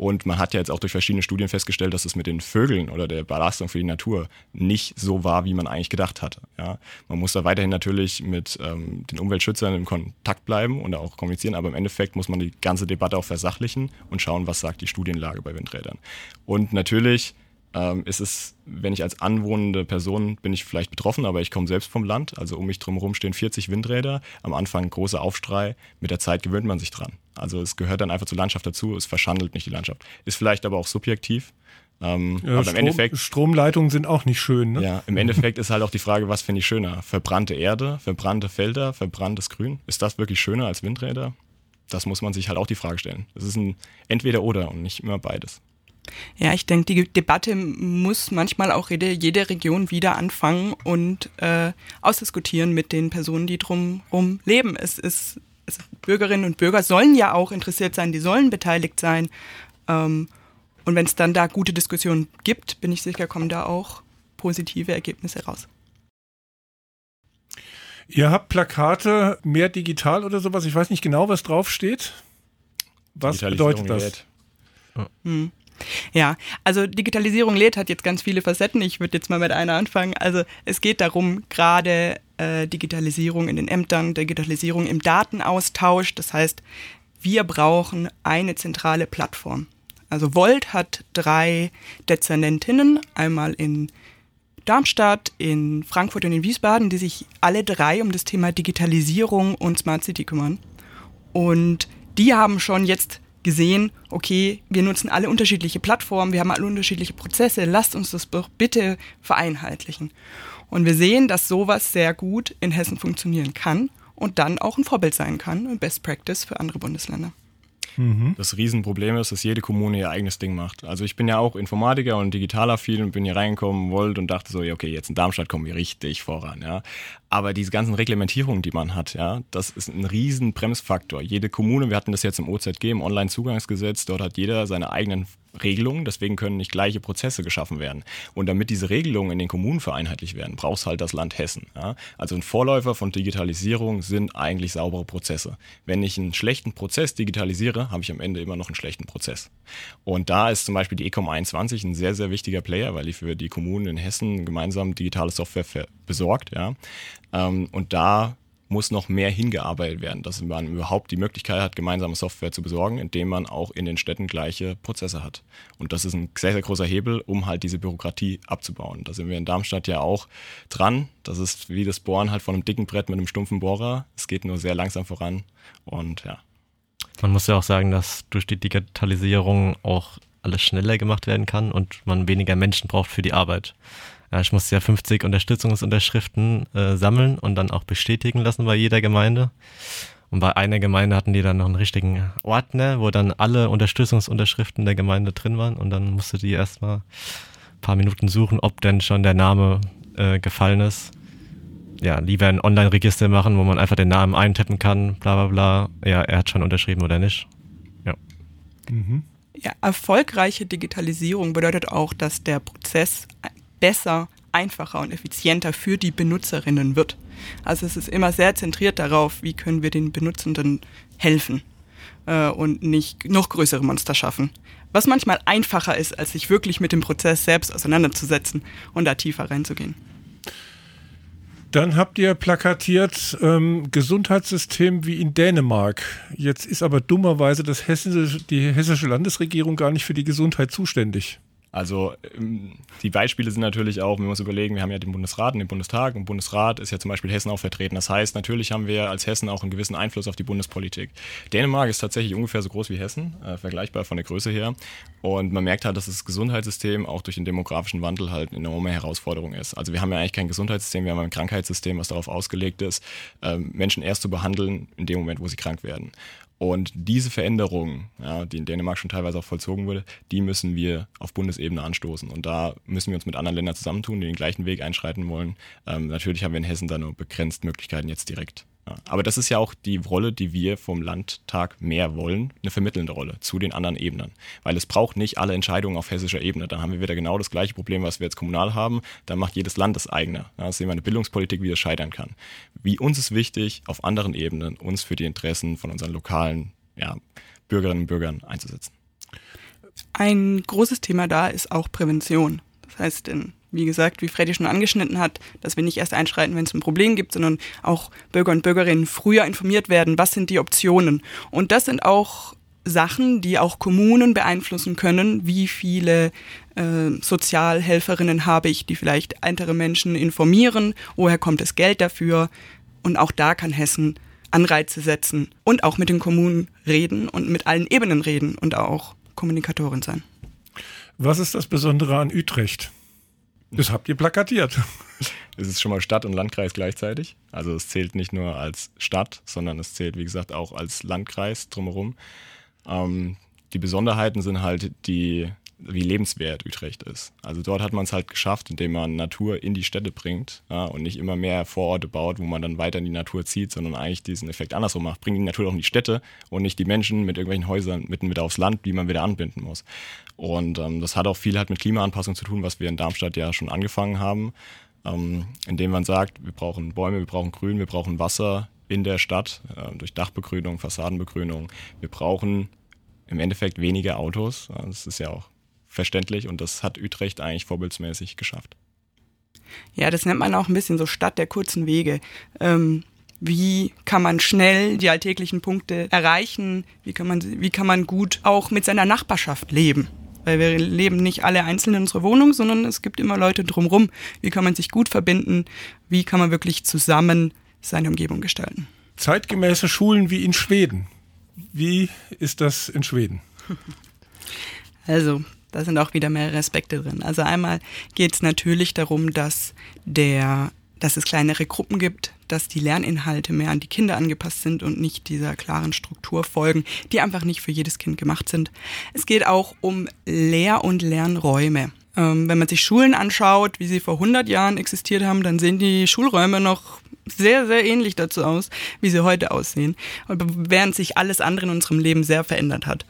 Speaker 4: Und man hat ja jetzt auch durch verschiedene Studien festgestellt, dass es mit den Vögeln oder der Belastung für die Natur nicht so war, wie man eigentlich gedacht hatte. Ja, man muss da weiterhin natürlich mit ähm, den Umweltschützern in Kontakt bleiben und auch kommunizieren, aber im Endeffekt muss man die ganze Debatte auch versachlichen und schauen, was sagt die Studienlage bei Windrädern. Und natürlich ähm, ist es, wenn ich als anwohnende Person bin ich vielleicht betroffen, aber ich komme selbst vom Land. Also um mich drumherum stehen 40 Windräder. Am Anfang großer Aufstrei. Mit der Zeit gewöhnt man sich dran. Also es gehört dann einfach zur Landschaft dazu. Es verschandelt nicht die Landschaft. Ist vielleicht aber auch subjektiv. Ähm,
Speaker 2: Ja,
Speaker 4: aber
Speaker 2: Strom,
Speaker 4: im Endeffekt,
Speaker 2: Stromleitungen sind auch nicht schön. Ne?
Speaker 4: ja, im Endeffekt ist halt auch die Frage, was finde ich schöner? Verbrannte Erde, verbrannte Felder, verbranntes Grün? Ist das wirklich schöner als Windräder? Das muss man sich halt auch die Frage stellen. Es ist ein entweder oder und nicht immer beides.
Speaker 6: Ja, ich denke, die Debatte muss manchmal auch jede, jede Region wieder anfangen und äh, ausdiskutieren mit den Personen, die drumherum leben. Es ist, es, Bürgerinnen und Bürger sollen ja auch interessiert sein, die sollen beteiligt sein. Ähm, und wenn es dann da gute Diskussionen gibt, bin ich sicher, kommen da auch positive Ergebnisse raus.
Speaker 2: Ihr habt Plakate mehr digital oder sowas. Ich weiß nicht genau, was draufsteht. Was bedeutet das?
Speaker 6: Hm. Ja, also Digitalisierung lädt hat jetzt ganz viele Facetten. Ich würde jetzt mal mit einer anfangen. Also es geht darum, gerade äh, Digitalisierung in den Ämtern, Digitalisierung im Datenaustausch. Das heißt, wir brauchen eine zentrale Plattform. Also Volt hat drei Dezernentinnen, einmal in Darmstadt, in Frankfurt und in Wiesbaden, die sich alle drei um das Thema Digitalisierung und Smart City kümmern. Und die haben schon jetzt gesehen, okay, wir nutzen alle unterschiedliche Plattformen, wir haben alle unterschiedliche Prozesse, lasst uns das bitte vereinheitlichen. Und wir sehen, dass sowas sehr gut in Hessen funktionieren kann und dann auch ein Vorbild sein kann und Best Practice für andere Bundesländer.
Speaker 4: Das Riesenproblem ist, dass jede Kommune ihr eigenes Ding macht. Also ich bin ja auch Informatiker und digitaler viel und bin hier reingekommen, wollte und dachte so, ja, okay, jetzt in Darmstadt kommen wir richtig voran, ja. Aber diese ganzen Reglementierungen, die man hat, ja, das ist ein riesen Bremsfaktor. Jede Kommune, wir hatten das jetzt im OZG, im Onlinezugangsgesetz, dort hat jeder seine eigenen Regelungen, deswegen können nicht gleiche Prozesse geschaffen werden. Und damit diese Regelungen in den Kommunen vereinheitlicht werden, braucht halt das Land Hessen. Ja? Also ein Vorläufer von Digitalisierung sind eigentlich saubere Prozesse. Wenn ich einen schlechten Prozess digitalisiere, habe ich am Ende immer noch einen schlechten Prozess. Und da ist zum Beispiel die Ecom 21 ein sehr, sehr wichtiger Player, weil die für die Kommunen in Hessen gemeinsam digitale Software besorgt. Ja? Ähm, und da muss noch mehr hingearbeitet werden, dass man überhaupt die Möglichkeit hat, gemeinsame Software zu besorgen, indem man auch in den Städten gleiche Prozesse hat. Und das ist ein sehr, sehr großer Hebel, um halt diese Bürokratie abzubauen. Da sind wir in Darmstadt ja auch dran. Das ist wie das Bohren halt von einem dicken Brett mit einem stumpfen Bohrer. Es geht nur sehr langsam voran und ja.
Speaker 5: Man muss ja auch sagen, dass durch die Digitalisierung auch alles schneller gemacht werden kann und man weniger Menschen braucht für die Arbeit. Ja, ich musste ja 50 Unterstützungsunterschriften äh, sammeln und dann auch bestätigen lassen bei jeder Gemeinde. Und bei einer Gemeinde hatten die dann noch einen richtigen Ordner, wo dann alle Unterstützungsunterschriften der Gemeinde drin waren und dann musste die erstmal ein paar Minuten suchen, ob denn schon der Name äh, gefallen ist. Ja, lieber ein Online-Register machen, wo man einfach den Namen eintippen kann, bla bla bla. Ja, er hat schon unterschrieben oder nicht. Ja.
Speaker 6: Ja, erfolgreiche Digitalisierung bedeutet auch, dass der Prozess besser, einfacher und effizienter für die Benutzerinnen wird. Also es ist immer sehr zentriert darauf, wie können wir den Benutzenden helfen äh, und nicht noch größere Monster schaffen. Was manchmal einfacher ist, als sich wirklich mit dem Prozess selbst auseinanderzusetzen und da tiefer reinzugehen.
Speaker 2: Dann habt ihr plakatiert ähm, Gesundheitssystem wie in Dänemark. Jetzt ist aber dummerweise das hessische, die hessische Landesregierung gar nicht für die Gesundheit zuständig.
Speaker 4: Also ähm, die Beispiele sind natürlich auch, wenn wir uns überlegen, wir haben ja den Bundesrat und den Bundestag und Bundesrat ist ja zum Beispiel Hessen auch vertreten. Das heißt, natürlich haben wir als Hessen auch einen gewissen Einfluss auf die Bundespolitik. Dänemark ist tatsächlich ungefähr so groß wie Hessen, äh, vergleichbar von der Größe her. Und man merkt halt, dass das Gesundheitssystem auch durch den demografischen Wandel halt eine enorme Herausforderung ist. Also wir haben ja eigentlich kein Gesundheitssystem, wir haben ein Krankheitssystem, was darauf ausgelegt ist, äh, Menschen erst zu behandeln in dem Moment, wo sie krank werden. Und diese Veränderung, ja, die in Dänemark schon teilweise auch vollzogen wurde, die müssen wir auf Bundesebene anstoßen. Und da müssen wir uns mit anderen Ländern zusammentun, die den gleichen Weg einschreiten wollen. Ähm, natürlich haben wir in Hessen da nur begrenzt Möglichkeiten jetzt direkt. Ja, aber das ist ja auch die Rolle, die wir vom Landtag mehr wollen, eine vermittelnde Rolle zu den anderen Ebenen. Weil es braucht nicht alle Entscheidungen auf hessischer Ebene. Dann haben wir wieder genau das gleiche Problem, was wir jetzt kommunal haben. Dann macht jedes Land das eigene. Da sehen wir eine Bildungspolitik, wie das scheitern kann. Wie uns ist wichtig, auf anderen Ebenen uns für die Interessen von unseren lokalen ja, Bürgerinnen und Bürgern einzusetzen.
Speaker 6: Ein großes Thema da ist auch Prävention. Das heißt, in wie gesagt, wie Freddy schon angeschnitten hat, dass wir nicht erst einschreiten, wenn es ein Problem gibt, sondern auch Bürger und Bürgerinnen früher informiert werden, was sind die Optionen. Und das sind auch Sachen, die auch Kommunen beeinflussen können. Wie viele äh, Sozialhelferinnen habe ich, die vielleicht ältere Menschen informieren? Woher kommt das Geld dafür? Und auch da kann Hessen Anreize setzen und auch mit den Kommunen reden und mit allen Ebenen reden und auch Kommunikatorin sein.
Speaker 2: Was ist das Besondere an Utrecht? Das habt ihr plakatiert.
Speaker 4: Es ist schon mal Stadt und Landkreis gleichzeitig. Also es zählt nicht nur als Stadt, sondern es zählt, wie gesagt, auch als Landkreis drumherum. Ähm, die Besonderheiten sind halt die wie lebenswert Utrecht ist. Also dort hat man es halt geschafft, indem man Natur in die Städte bringt ja, und nicht immer mehr Vororte baut, wo man dann weiter in die Natur zieht, sondern eigentlich diesen Effekt andersrum macht. Bringt die Natur auch in die Städte und nicht die Menschen mit irgendwelchen Häusern mitten mit aufs Land, die man wieder anbinden muss. Und ähm, das hat auch viel halt mit Klimaanpassung zu tun, was wir in Darmstadt ja schon angefangen haben, ähm, indem man sagt, wir brauchen Bäume, wir brauchen Grün, wir brauchen Wasser in der Stadt äh, durch Dachbegrünung, Fassadenbegrünung. Wir brauchen im Endeffekt weniger Autos. Das ist ja auch verständlich und das hat Utrecht eigentlich vorbildsmäßig geschafft.
Speaker 6: Ja, das nennt man auch ein bisschen so Stadt der kurzen Wege. Ähm, wie kann man schnell die alltäglichen Punkte erreichen? Wie kann man, wie kann man gut auch mit seiner Nachbarschaft leben? Weil wir leben nicht alle einzeln in unserer Wohnung, sondern es gibt immer Leute drumherum. Wie kann man sich gut verbinden? Wie kann man wirklich zusammen seine Umgebung gestalten?
Speaker 2: Zeitgemäße Schulen wie in Schweden. Wie ist das in Schweden?
Speaker 6: Also, da sind auch wieder mehrere Aspekte drin. Also einmal geht es natürlich darum, dass der, dass es kleinere Gruppen gibt, dass die Lerninhalte mehr an die Kinder angepasst sind und nicht dieser klaren Struktur folgen, die einfach nicht für jedes Kind gemacht sind. Es geht auch um Lehr- und Lernräume. Ähm, wenn man sich Schulen anschaut, wie sie vor 100 Jahren existiert haben, dann sehen die Schulräume noch sehr, sehr ähnlich dazu aus, wie sie heute aussehen, während sich alles andere in unserem Leben sehr verändert hat.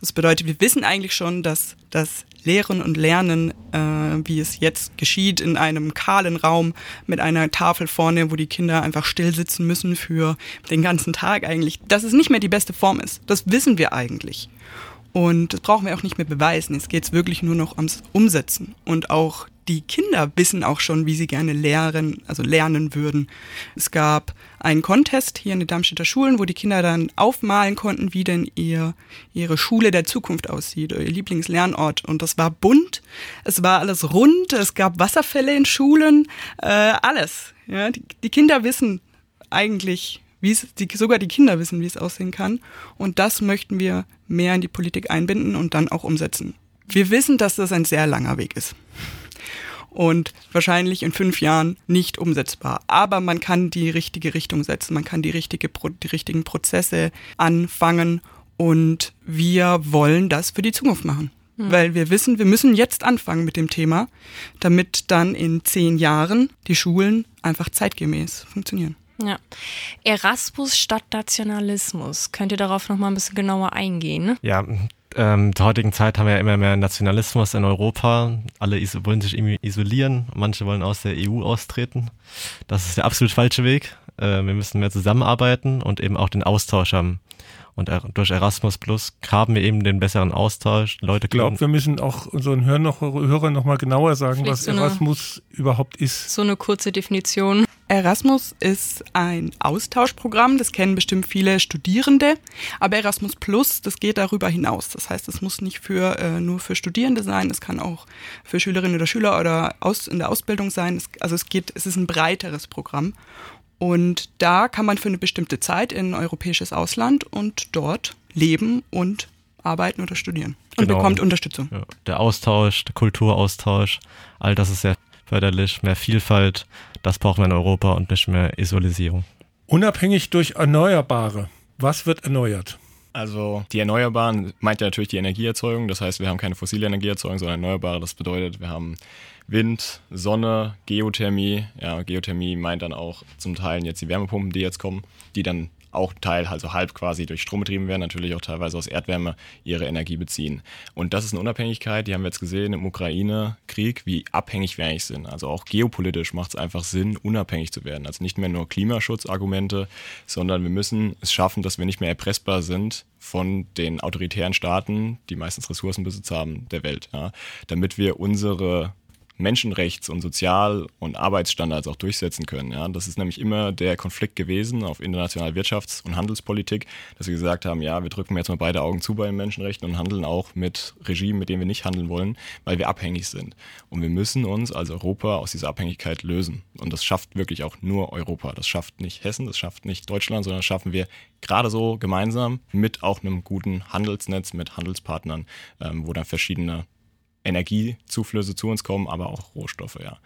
Speaker 6: Das bedeutet, wir wissen eigentlich schon, dass das Lehren und Lernen, äh, wie es jetzt geschieht, in einem kahlen Raum mit einer Tafel vorne, wo die Kinder einfach still sitzen müssen für den ganzen Tag eigentlich, dass es nicht mehr die beste Form ist. Das wissen wir eigentlich. Und das brauchen wir auch nicht mehr beweisen. Jetzt geht es wirklich nur noch ums Umsetzen. Und auch die Kinder wissen auch schon, wie sie gerne lehren, also lernen würden. Es gab einen Contest hier in den Darmstädter Schulen, wo die Kinder dann aufmalen konnten, wie denn ihr, ihre Schule der Zukunft aussieht, ihr Lieblingslernort. Und das war bunt, es war alles rund, es gab Wasserfälle in Schulen, äh, alles. Ja, die, die Kinder wissen eigentlich, wie es, die, sogar die Kinder wissen, wie es aussehen kann. Und das möchten wir mehr in die Politik einbinden und dann auch umsetzen. Wir wissen, dass das ein sehr langer Weg ist und wahrscheinlich in fünf Jahren nicht umsetzbar. Aber man kann die richtige Richtung setzen, man kann die, richtige, die richtigen Prozesse anfangen und wir wollen das für die Zukunft machen. Mhm. Weil wir wissen, wir müssen jetzt anfangen mit dem Thema, damit dann in zehn Jahren die Schulen einfach zeitgemäß funktionieren.
Speaker 3: Ja. Erasmus statt Nationalismus. Könnt ihr darauf noch mal ein bisschen genauer eingehen?
Speaker 5: Ja, ähm, zur heutigen Zeit haben wir ja immer mehr Nationalismus in Europa. Alle wollen sich irgendwie isolieren, manche wollen aus der EU austreten. Das ist der absolut falsche Weg. Äh, wir müssen mehr zusammenarbeiten und eben auch den Austausch haben. Und durch Erasmus Plus haben wir eben den besseren Austausch. Leute
Speaker 2: ich glaube, wir müssen auch unseren Hörern noch, Hörern noch mal genauer sagen, Vielleicht was so Erasmus überhaupt ist.
Speaker 3: So eine kurze Definition.
Speaker 6: Erasmus ist ein Austauschprogramm, das kennen bestimmt viele Studierende, aber Erasmus Plus, das geht darüber hinaus. Das heißt, es muss nicht für, äh, nur für Studierende sein, es kann auch für Schülerinnen oder Schüler oder aus, in der Ausbildung sein. Es, also es geht, es ist ein breiteres Programm. Und da kann man für eine bestimmte Zeit in ein europäisches Ausland und dort leben und arbeiten oder studieren. Und
Speaker 5: Genau.
Speaker 6: bekommt Unterstützung.
Speaker 5: Ja, der Austausch, der Kulturaustausch, all das ist sehr förderlich. Mehr Vielfalt, das brauchen wir in Europa und nicht mehr Isolisierung.
Speaker 2: Unabhängig durch Erneuerbare. Was wird erneuert?
Speaker 4: Also die Erneuerbaren meint ja natürlich die Energieerzeugung. Das heißt, wir haben keine fossile Energieerzeugung, sondern erneuerbare. Das bedeutet, wir haben Wind, Sonne, Geothermie. Ja, Geothermie meint dann auch zum Teil jetzt die Wärmepumpen, die jetzt kommen, die dann auch Teil, also halb quasi durch Strom betrieben werden, natürlich auch teilweise aus Erdwärme ihre Energie beziehen. Und das ist eine Unabhängigkeit, die haben wir jetzt gesehen im Ukraine-Krieg, wie abhängig wir eigentlich sind. Also auch geopolitisch macht es einfach Sinn, unabhängig zu werden. Also nicht mehr nur Klimaschutzargumente, sondern wir müssen es schaffen, dass wir nicht mehr erpressbar sind von den autoritären Staaten, die meistens Ressourcenbesitz haben, der Welt, ja, damit wir unsere Menschenrechts- und Sozial- und Arbeitsstandards auch durchsetzen können. Ja. Das ist nämlich immer der Konflikt gewesen auf internationaler Wirtschafts- und Handelspolitik, dass wir gesagt haben, ja, wir drücken jetzt mal beide Augen zu bei den Menschenrechten und handeln auch mit Regimen, mit denen wir nicht handeln wollen, weil wir abhängig sind. Und wir müssen uns als Europa aus dieser Abhängigkeit lösen. Und das schafft wirklich auch nur Europa. Das schafft nicht Hessen, das schafft nicht Deutschland, sondern das schaffen wir gerade so gemeinsam mit auch einem guten Handelsnetz, mit Handelspartnern, ähm, wo dann verschiedene Energiezuflüsse zu uns kommen, aber auch Rohstoffe, ja.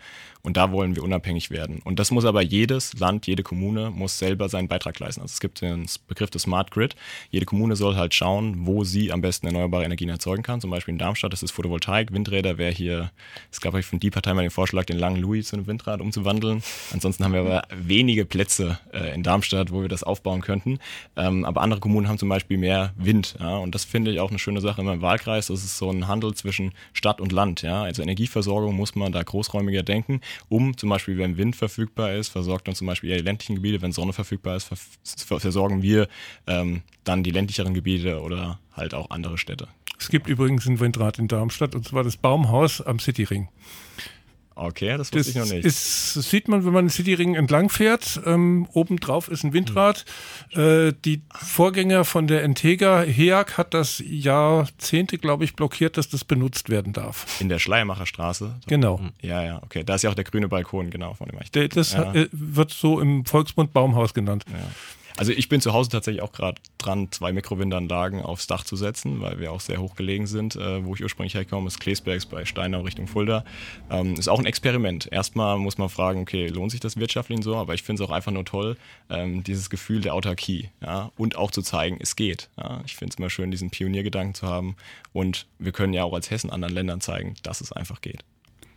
Speaker 4: Und da wollen wir unabhängig werden. Und das muss aber jedes Land, jede Kommune muss selber seinen Beitrag leisten. Also es gibt den Begriff des Smart Grid. Jede Kommune soll halt schauen, wo sie am besten erneuerbare Energien erzeugen kann. Zum Beispiel in Darmstadt ist es Photovoltaik, Windräder wäre hier, es gab euch von die Partei mal den Vorschlag, den langen Louis zu einem Windrad umzuwandeln. Ansonsten haben wir aber wenige Plätze äh, in Darmstadt, wo wir das aufbauen könnten. Ähm, aber andere Kommunen haben zum Beispiel mehr Wind. Ja? Und das finde ich auch eine schöne Sache in meinem Wahlkreis. Das ist so ein Handel zwischen Stadt und Land. Ja? Also Energieversorgung muss man da großräumiger denken, um zum Beispiel, wenn Wind verfügbar ist, versorgt dann zum Beispiel eher die ländlichen Gebiete, wenn Sonne verfügbar ist, ver versorgen wir ähm, dann die ländlicheren Gebiete oder halt auch andere Städte.
Speaker 2: Es gibt übrigens ein Windrad in Darmstadt und zwar das Baumhaus am Cityring.
Speaker 4: Okay, das
Speaker 2: Das
Speaker 4: wusste ich noch nicht.
Speaker 2: Ist, das sieht man, wenn man den Cityring entlang fährt. Ähm, obendrauf ist ein Windrad. Äh, die Vorgänger von der Entega, HEAG, hat das Jahrzehnte, glaube ich, blockiert, dass das benutzt werden darf.
Speaker 4: in der Schleiermacher Straße.
Speaker 2: Genau.
Speaker 4: Ja, ja, okay. Da ist ja auch der grüne Balkon, genau, von dem ich.
Speaker 2: Das
Speaker 4: Ja.
Speaker 2: äh, wird so im Volksmund Baumhaus genannt.
Speaker 4: Ja. Also ich bin zu Hause tatsächlich auch gerade dran, zwei Mikrowindanlagen aufs Dach zu setzen, weil wir auch sehr hoch gelegen sind. Äh, wo ich ursprünglich herkomme, ist Kleesbergs bei Steinau Richtung Fulda. Ähm, ist auch ein Experiment. Erstmal muss man fragen, okay, lohnt sich das wirtschaftlich so? Aber ich finde es auch einfach nur toll, ähm, dieses Gefühl der Autarkie. Ja? Und auch zu zeigen, es geht. Ja? Ich finde es immer schön, diesen Pioniergedanken zu haben. Und wir können ja auch als Hessen anderen Ländern zeigen, dass es einfach geht.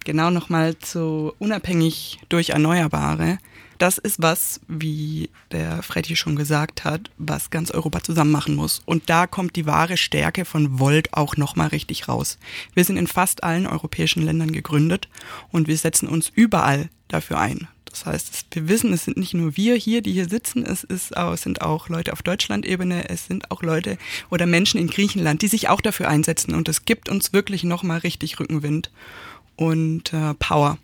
Speaker 6: Genau nochmal zu unabhängig durch Erneuerbare. Das ist was, wie der Freddy schon gesagt hat, was ganz Europa zusammen machen muss. Und da kommt die wahre Stärke von Volt auch nochmal richtig raus. Wir sind in fast allen europäischen Ländern gegründet und wir setzen uns überall dafür ein. Das heißt, wir wissen, es sind nicht nur wir hier, die hier sitzen, es, ist, es sind auch Leute auf Deutschland-Ebene, es sind auch Leute oder Menschen in Griechenland, die sich auch dafür einsetzen. Und es gibt uns wirklich nochmal richtig Rückenwind und äh, Power.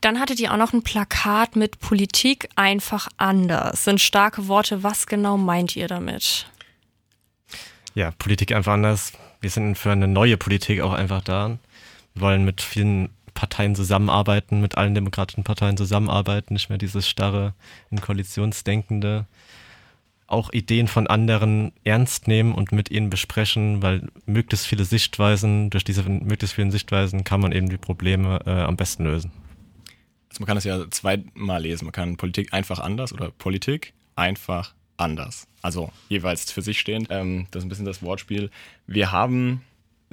Speaker 3: Dann hattet ihr auch noch ein Plakat mit Politik einfach anders. Sind starke Worte. Was genau meint ihr damit?
Speaker 5: Ja, Politik einfach anders. Wir sind für eine neue Politik auch einfach da. Wir wollen mit vielen Parteien zusammenarbeiten, mit allen demokratischen Parteien zusammenarbeiten, nicht mehr dieses starre, in Koalitionsdenkende. Auch Ideen von anderen ernst nehmen und mit ihnen besprechen, weil möglichst viele Sichtweisen, durch diese möglichst vielen Sichtweisen kann man eben die Probleme äh, am besten lösen.
Speaker 4: Also man kann es ja zweimal lesen. Man kann Politik einfach anders oder Politik einfach anders. Also jeweils für sich stehend. Ähm, das ist ein bisschen das Wortspiel. Wir haben,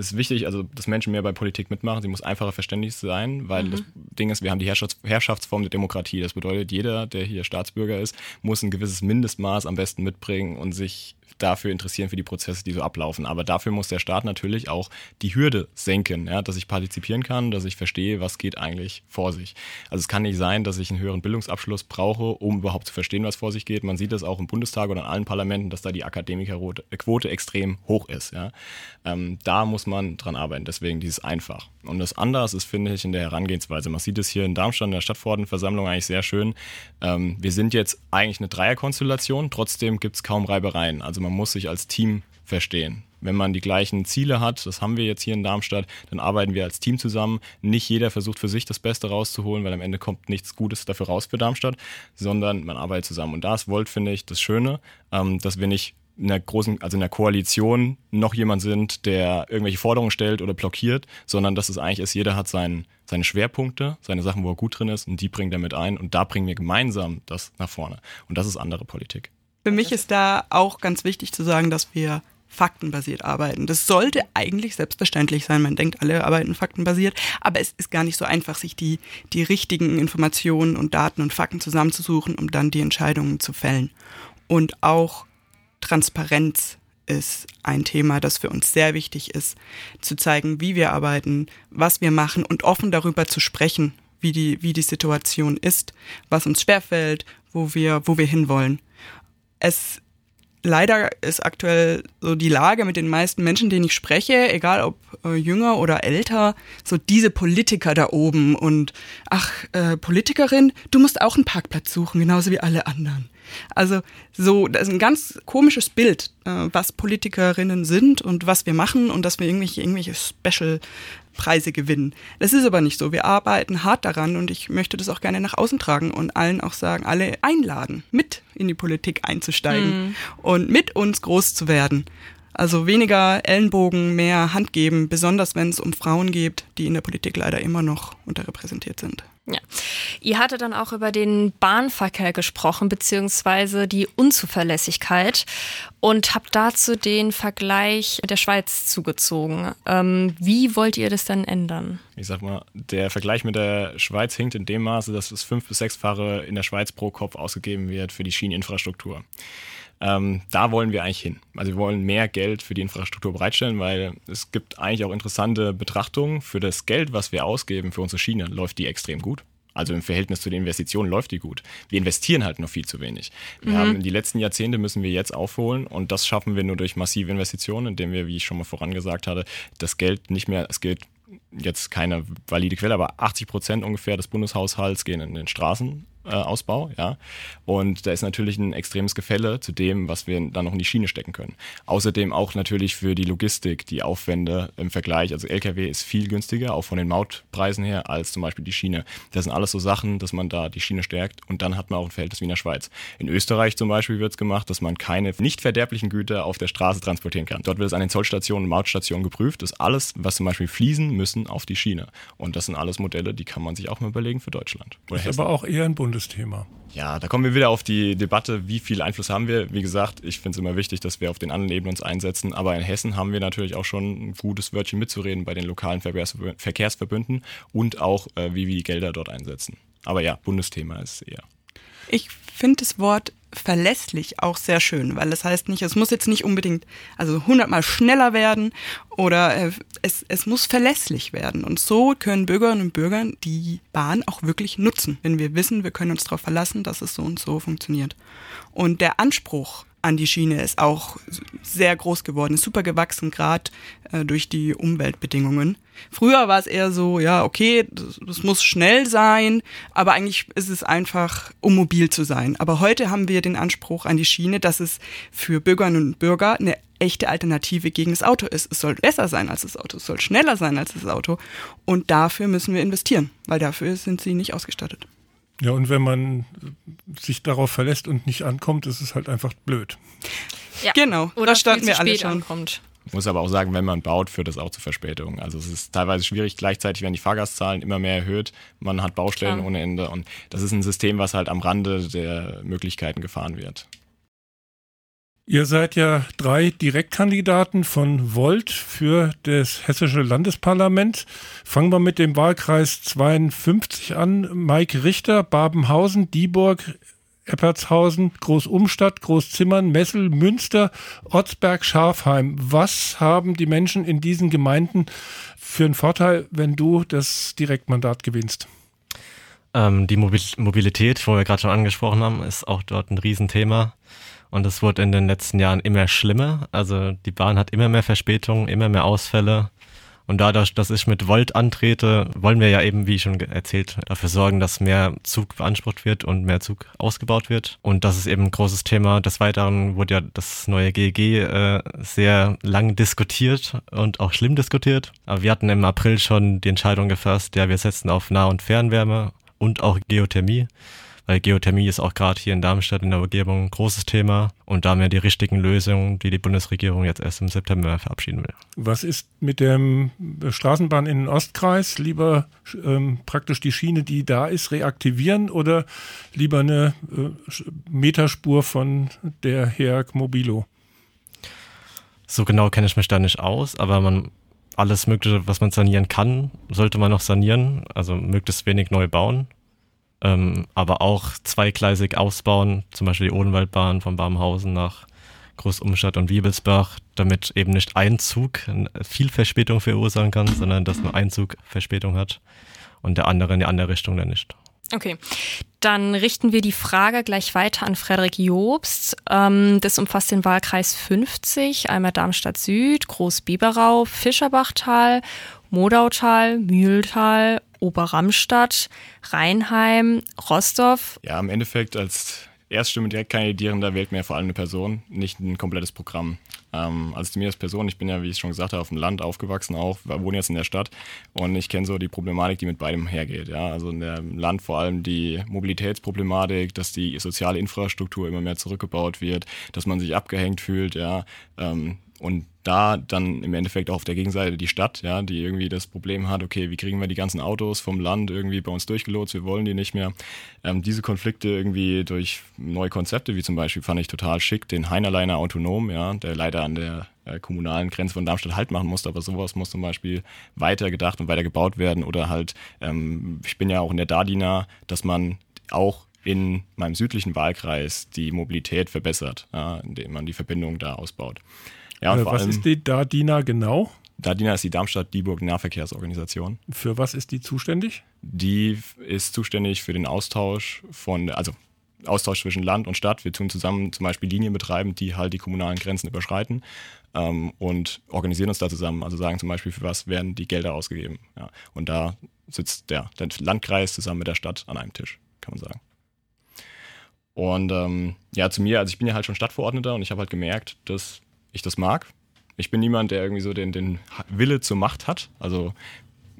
Speaker 4: es ist wichtig, also dass Menschen mehr bei Politik mitmachen. Sie muss einfacher verständlich sein, weil das Ding ist, wir haben die Herrschafts Herrschaftsform der Demokratie. Das bedeutet, jeder, der hier Staatsbürger ist, muss ein gewisses Mindestmaß am besten mitbringen und sich dafür interessieren, für die Prozesse, die so ablaufen. Aber dafür muss der Staat natürlich auch die Hürde senken, ja, dass ich partizipieren kann, dass ich verstehe, was geht eigentlich vor sich. Also es kann nicht sein, dass ich einen höheren Bildungsabschluss brauche, um überhaupt zu verstehen, was vor sich geht. Man sieht das auch im Bundestag oder in allen Parlamenten, dass da die Akademikerquote extrem hoch ist. Ja. Ähm, da muss man dran arbeiten, deswegen dieses einfach. Und das andere ist, finde ich, in der Herangehensweise. Man sieht es hier in Darmstadt in der Stadtverordnetenversammlung eigentlich sehr schön. Ähm, wir sind jetzt eigentlich eine Dreierkonstellation, trotzdem gibt es kaum Reibereien. Also man muss sich als Team verstehen. Wenn man die gleichen Ziele hat, das haben wir jetzt hier in Darmstadt, dann arbeiten wir als Team zusammen. Nicht jeder versucht für sich das Beste rauszuholen, weil am Ende kommt nichts Gutes dafür raus für Darmstadt, sondern man arbeitet zusammen. Und da ist Volt, finde ich, das Schöne, ähm, dass wir nicht in der großen, also in der Koalition noch jemand sind, der irgendwelche Forderungen stellt oder blockiert, sondern dass es eigentlich ist, jeder hat seinen, seine Schwerpunkte, seine Sachen, wo er gut drin ist und die bringt er mit ein und da bringen wir gemeinsam das nach vorne. Und das ist andere Politik.
Speaker 6: Für mich ist da auch ganz wichtig zu sagen, dass wir faktenbasiert arbeiten. Das sollte eigentlich selbstverständlich sein. Man denkt, alle arbeiten faktenbasiert, aber es ist gar nicht so einfach, sich die, die richtigen Informationen und Daten und Fakten zusammenzusuchen, um dann die Entscheidungen zu fällen. Und auch Transparenz ist ein Thema, das für uns sehr wichtig ist, zu zeigen, wie wir arbeiten, was wir machen und offen darüber zu sprechen, wie die, wie die Situation ist, was uns schwerfällt, wo wir, wo wir hinwollen. Es leider ist aktuell so die Lage mit den meisten Menschen, denen ich spreche, egal ob äh, jünger oder älter, so diese Politiker da oben und ach, äh, Politikerin, du musst auch einen Parkplatz suchen, genauso wie alle anderen. Also so, das ist ein ganz komisches Bild, äh, was Politikerinnen sind und was wir machen und dass wir irgendwelche, irgendwelche Special Preise gewinnen. Das ist aber nicht so. Wir arbeiten hart daran und ich möchte das auch gerne nach außen tragen und allen auch sagen, alle einladen, mit in die Politik einzusteigen mhm. und mit uns groß zu werden. Also weniger Ellenbogen, mehr Hand geben, besonders wenn es um Frauen geht, die in der Politik leider immer noch unterrepräsentiert sind.
Speaker 3: Ja. Ihr hattet dann auch über den Bahnverkehr gesprochen, beziehungsweise die Unzuverlässigkeit und habt dazu den Vergleich der Schweiz zugezogen. Ähm, wie wollt ihr das dann ändern?
Speaker 4: Ich sag mal, der Vergleich mit der Schweiz hinkt in dem Maße, dass es fünf bis sechsfache in der Schweiz pro Kopf ausgegeben wird für die Schieneninfrastruktur. Ähm, da wollen wir eigentlich hin. Also wir wollen mehr Geld für die Infrastruktur bereitstellen, weil es gibt eigentlich auch interessante Betrachtungen. Für das Geld, was wir ausgeben für unsere Schiene, läuft die extrem gut. Also im Verhältnis zu den Investitionen läuft die gut. Wir investieren halt noch viel zu wenig. Wir mhm. haben die letzten Jahrzehnte müssen wir jetzt aufholen und das schaffen wir nur durch massive Investitionen, indem wir, wie ich schon mal vorangesagt hatte, das Geld nicht mehr, es gilt jetzt keine valide Quelle, aber 80 Prozent ungefähr des Bundeshaushalts gehen in den Straßen Ausbau, ja. Und da ist natürlich ein extremes Gefälle zu dem, was wir dann noch in die Schiene stecken können. Außerdem auch natürlich für die Logistik die Aufwände im Vergleich. Also LKW ist viel günstiger, auch von den Mautpreisen her, als zum Beispiel die Schiene. Das sind alles so Sachen, dass man da die Schiene stärkt und dann hat man auch ein Verhältnis wie in der Schweiz. In Österreich zum Beispiel wird es gemacht, dass man keine nicht verderblichen Güter auf der Straße transportieren kann. Dort wird es an den Zollstationen und Mautstationen geprüft, dass alles, was zum Beispiel fließen müssen, auf die Schiene. Und das sind alles Modelle, die kann man sich auch mal überlegen für Deutschland.
Speaker 2: Oder ist aber auch eher ein Bund Bundesthema.
Speaker 4: Ja, da kommen wir wieder auf die Debatte, wie viel Einfluss haben wir. Wie gesagt, ich finde es immer wichtig, dass wir auf den anderen Ebenen uns einsetzen. Aber in Hessen haben wir natürlich auch schon ein gutes Wörtchen mitzureden bei den lokalen Verkehrsverbünden und auch, äh, wie wir die Gelder dort einsetzen. Aber ja, Bundesthema ist eher.
Speaker 6: Ich finde das Wort verlässlich auch sehr schön, weil das heißt nicht, es muss jetzt nicht unbedingt also hundertmal schneller werden oder äh, es, es muss verlässlich werden. Und so können Bürgerinnen und Bürger die Bahn auch wirklich nutzen, wenn wir wissen, wir können uns darauf verlassen, dass es so und so funktioniert. Und der Anspruch an die Schiene ist auch sehr groß geworden, ist super gewachsen, gerade äh, durch die Umweltbedingungen. Früher war es eher so, ja, okay, das, das, muss schnell sein, aber eigentlich ist es einfach, um mobil zu sein. Aber heute haben wir den Anspruch an die Schiene, dass es für Bürgerinnen und Bürger eine echte Alternative gegen das Auto ist. Es soll besser sein als das Auto, es soll schneller sein als das Auto. Und dafür müssen wir investieren, weil dafür sind sie nicht ausgestattet.
Speaker 2: Ja, und wenn man sich darauf verlässt und nicht ankommt, ist es halt einfach blöd.
Speaker 6: Ja. Genau,
Speaker 3: oder da standen wir alle schon.
Speaker 4: Ankommt. Ich muss aber auch sagen, wenn man baut, führt das auch zu Verspätungen. Also es ist teilweise schwierig, gleichzeitig werden die Fahrgastzahlen immer mehr erhöht, man hat Baustellen Klar. ohne Ende und das ist ein System, was halt am Rande der Möglichkeiten gefahren wird.
Speaker 2: Ihr seid ja drei Direktkandidaten von Volt für das Hessische Landesparlament. Fangen wir mit dem Wahlkreis 52 an. Mike Richter, Babenhausen, Dieburg, Eppertshausen, Großumstadt, Großzimmern, Messel, Münster, Ortsberg, Schafheim. Was haben die Menschen in diesen Gemeinden für einen Vorteil, wenn du das Direktmandat gewinnst?
Speaker 5: Ähm, die Mobilität, wo wir gerade schon angesprochen haben, ist auch dort ein Riesenthema. Und es wurde in den letzten Jahren immer schlimmer. Also die Bahn hat immer mehr Verspätungen, immer mehr Ausfälle. Und dadurch, dass ich mit Volt antrete, wollen wir ja eben, wie schon erzählt, dafür sorgen, dass mehr Zug beansprucht wird und mehr Zug ausgebaut wird. Und das ist eben ein großes Thema. Des Weiteren wurde ja das neue GEG äh, sehr lang diskutiert und auch schlimm diskutiert. Aber wir hatten im April schon die Entscheidung gefasst, ja, wir setzen auf Nah- und Fernwärme und auch Geothermie weil Geothermie ist auch gerade hier in Darmstadt in der Umgebung ein großes Thema und da haben wir die richtigen Lösungen, die die Bundesregierung jetzt erst im September verabschieden will.
Speaker 2: Was ist mit der Straßenbahn in den Ostkreis? Lieber ähm, praktisch die Schiene, die da ist, reaktivieren oder lieber eine äh, Meterspur von der HERG Mobilo?
Speaker 5: So genau kenne ich mich da nicht aus, aber man alles Mögliche, was man sanieren kann, sollte man noch sanieren, also möglichst wenig neu bauen ähm, aber auch zweigleisig ausbauen, zum Beispiel die Odenwaldbahn von Barmhausen nach Großumstadt und Wiebelsbach, damit eben nicht ein Zug viel Verspätung verursachen kann, sondern dass nur ein Zug Verspätung hat und der andere in die andere Richtung dann nicht.
Speaker 3: Okay, dann richten wir die Frage gleich weiter an Frederik Jobst. Ähm, das umfasst den Wahlkreis 50, einmal Darmstadt Süd, Großbiberau, Fischerbachtal, Modautal, Mühltal Oberramstadt, Rheinheim, Rostov.
Speaker 4: Ja, im Endeffekt als Erststimme direkt Kandidierender wählt mir vor allem eine Person, nicht ein komplettes Programm. Ähm, also zu mir als Person, ich bin ja, wie ich schon gesagt habe, auf dem Land aufgewachsen auch, wohne jetzt in der Stadt und ich kenne so die Problematik, die mit beidem hergeht. Ja? Also in dem Land vor allem die Mobilitätsproblematik, dass die soziale Infrastruktur immer mehr zurückgebaut wird, dass man sich abgehängt fühlt, ja. Ähm, und da dann im Endeffekt auch auf der Gegenseite die Stadt, ja, die irgendwie das Problem hat, okay, wie kriegen wir die ganzen Autos vom Land irgendwie bei uns durchgelotst, wir wollen die nicht mehr. Ähm, diese Konflikte irgendwie durch neue Konzepte, wie zum Beispiel fand ich total schick, den Heinerleiner Autonom, ja, der leider an der äh, kommunalen Grenze von Darmstadt halt machen musste, aber sowas muss zum Beispiel weiter gedacht und weiter gebaut werden oder halt, ähm, ich bin ja auch in der Dardina, dass man auch in meinem südlichen Wahlkreis die Mobilität verbessert, ja, indem man die Verbindung da ausbaut.
Speaker 2: Ja, äh, was ist die DADINA genau?
Speaker 4: DADINA ist die Darmstadt-Dieburg Nahverkehrsorganisation.
Speaker 2: Für was ist die zuständig?
Speaker 4: Die ist zuständig für den Austausch von, also Austausch zwischen Land und Stadt. Wir tun zusammen zum Beispiel Linien betreiben, die halt die kommunalen Grenzen überschreiten ähm, und organisieren uns da zusammen. Also sagen zum Beispiel, für was werden die Gelder ausgegeben. Ja. Und da sitzt der, der Landkreis zusammen mit der Stadt an einem Tisch, kann man sagen. Und ähm, ja, zu mir, also ich bin ja halt schon Stadtverordneter und ich habe halt gemerkt, dass ich das mag. Ich bin niemand, der irgendwie so den, den Wille zur Macht hat. Also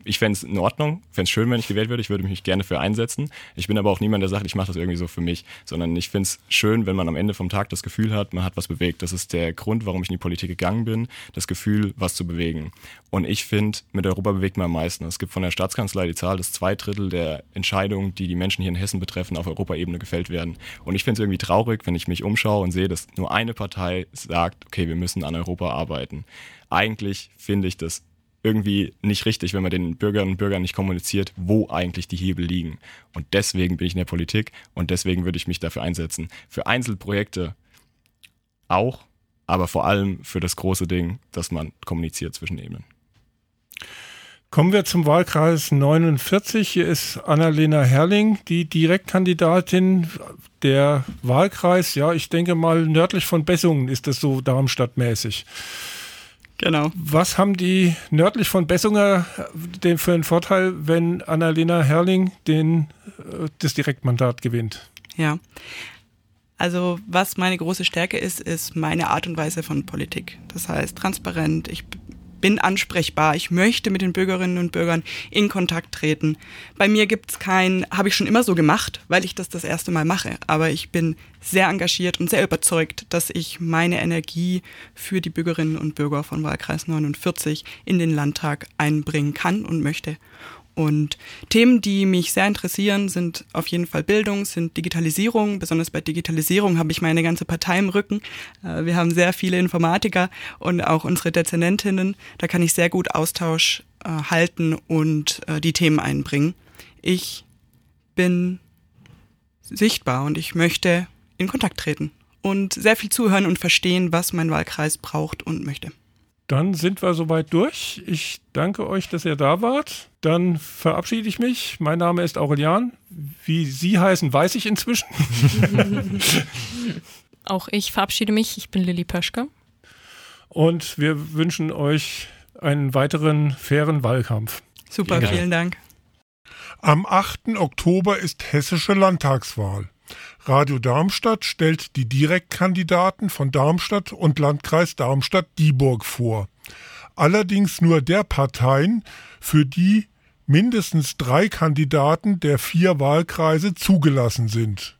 Speaker 4: ich fände es in Ordnung, fände es schön, wenn ich gewählt würde. Ich würde mich gerne für einsetzen. Ich bin aber auch niemand, der sagt, ich mache das irgendwie so für mich, sondern ich finde es schön, wenn man am Ende vom Tag das Gefühl hat, man hat was bewegt. Das ist der Grund, warum ich in die Politik gegangen bin, das Gefühl, was zu bewegen. Und ich finde, mit Europa bewegt man am meisten. Es gibt von der Staatskanzlei die Zahl, dass zwei Drittel der Entscheidungen, die die Menschen hier in Hessen betreffen, auf Europaebene gefällt werden. Und ich finde es irgendwie traurig, wenn ich mich umschaue und sehe, dass nur eine Partei sagt, okay, wir müssen an Europa arbeiten. Eigentlich finde ich das irgendwie nicht richtig, wenn man den Bürgerinnen und Bürgern nicht kommuniziert, wo eigentlich die Hebel liegen. Und deswegen bin ich in der Politik und deswegen würde ich mich dafür einsetzen. Für Einzelprojekte auch, aber vor allem für das große Ding, dass man kommuniziert zwischen Ebenen.
Speaker 2: Kommen wir zum Wahlkreis 49. Hier ist Annalena Herrling, die Direktkandidatin. Der Wahlkreis, ja, ich denke mal nördlich von Bessungen ist das so Darmstadt-mäßig. Genau. Was haben die nördlich von Bessunger den für einen Vorteil, wenn Annalena Herrling den, äh, das Direktmandat gewinnt?
Speaker 6: Ja. Also was meine große Stärke ist, ist meine Art und Weise von Politik. Das heißt transparent. Ich bin ansprechbar, ich möchte mit den Bürgerinnen und Bürgern in Kontakt treten. Bei mir gibt es kein, habe ich schon immer so gemacht, weil ich das das erste Mal mache, aber ich bin sehr engagiert und sehr überzeugt, dass ich meine Energie für die Bürgerinnen und Bürger von Wahlkreis 49 in den Landtag einbringen kann und möchte. Und Themen, die mich sehr interessieren, sind auf jeden Fall Bildung, sind Digitalisierung. Besonders bei Digitalisierung habe ich meine ganze Partei im Rücken. Äh, wir haben sehr viele Informatiker und auch unsere Dezernentinnen. Da kann ich sehr gut Austausch äh, halten und äh, die Themen einbringen. Ich bin sichtbar und ich möchte in Kontakt treten und sehr viel zuhören und verstehen, was mein Wahlkreis braucht und möchte.
Speaker 2: Dann sind wir soweit durch. Ich danke euch, dass ihr da wart. Dann verabschiede ich mich. Mein Name ist Aurelian. Wie Sie heißen, weiß ich inzwischen.
Speaker 3: Auch ich verabschiede mich. Ich bin Lilly Pöschke.
Speaker 2: Und wir wünschen euch einen weiteren fairen Wahlkampf.
Speaker 6: Super, vielen Dank.
Speaker 1: Am 8. Oktober ist hessische Landtagswahl. Radio Darmstadt stellt die Direktkandidaten von Darmstadt und Landkreis Darmstadt-Dieburg vor. Allerdings nur der Parteien, für die mindestens drei Kandidaten der vier Wahlkreise zugelassen sind.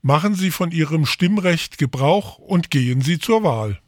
Speaker 1: Machen Sie von Ihrem Stimmrecht Gebrauch und gehen Sie zur Wahl.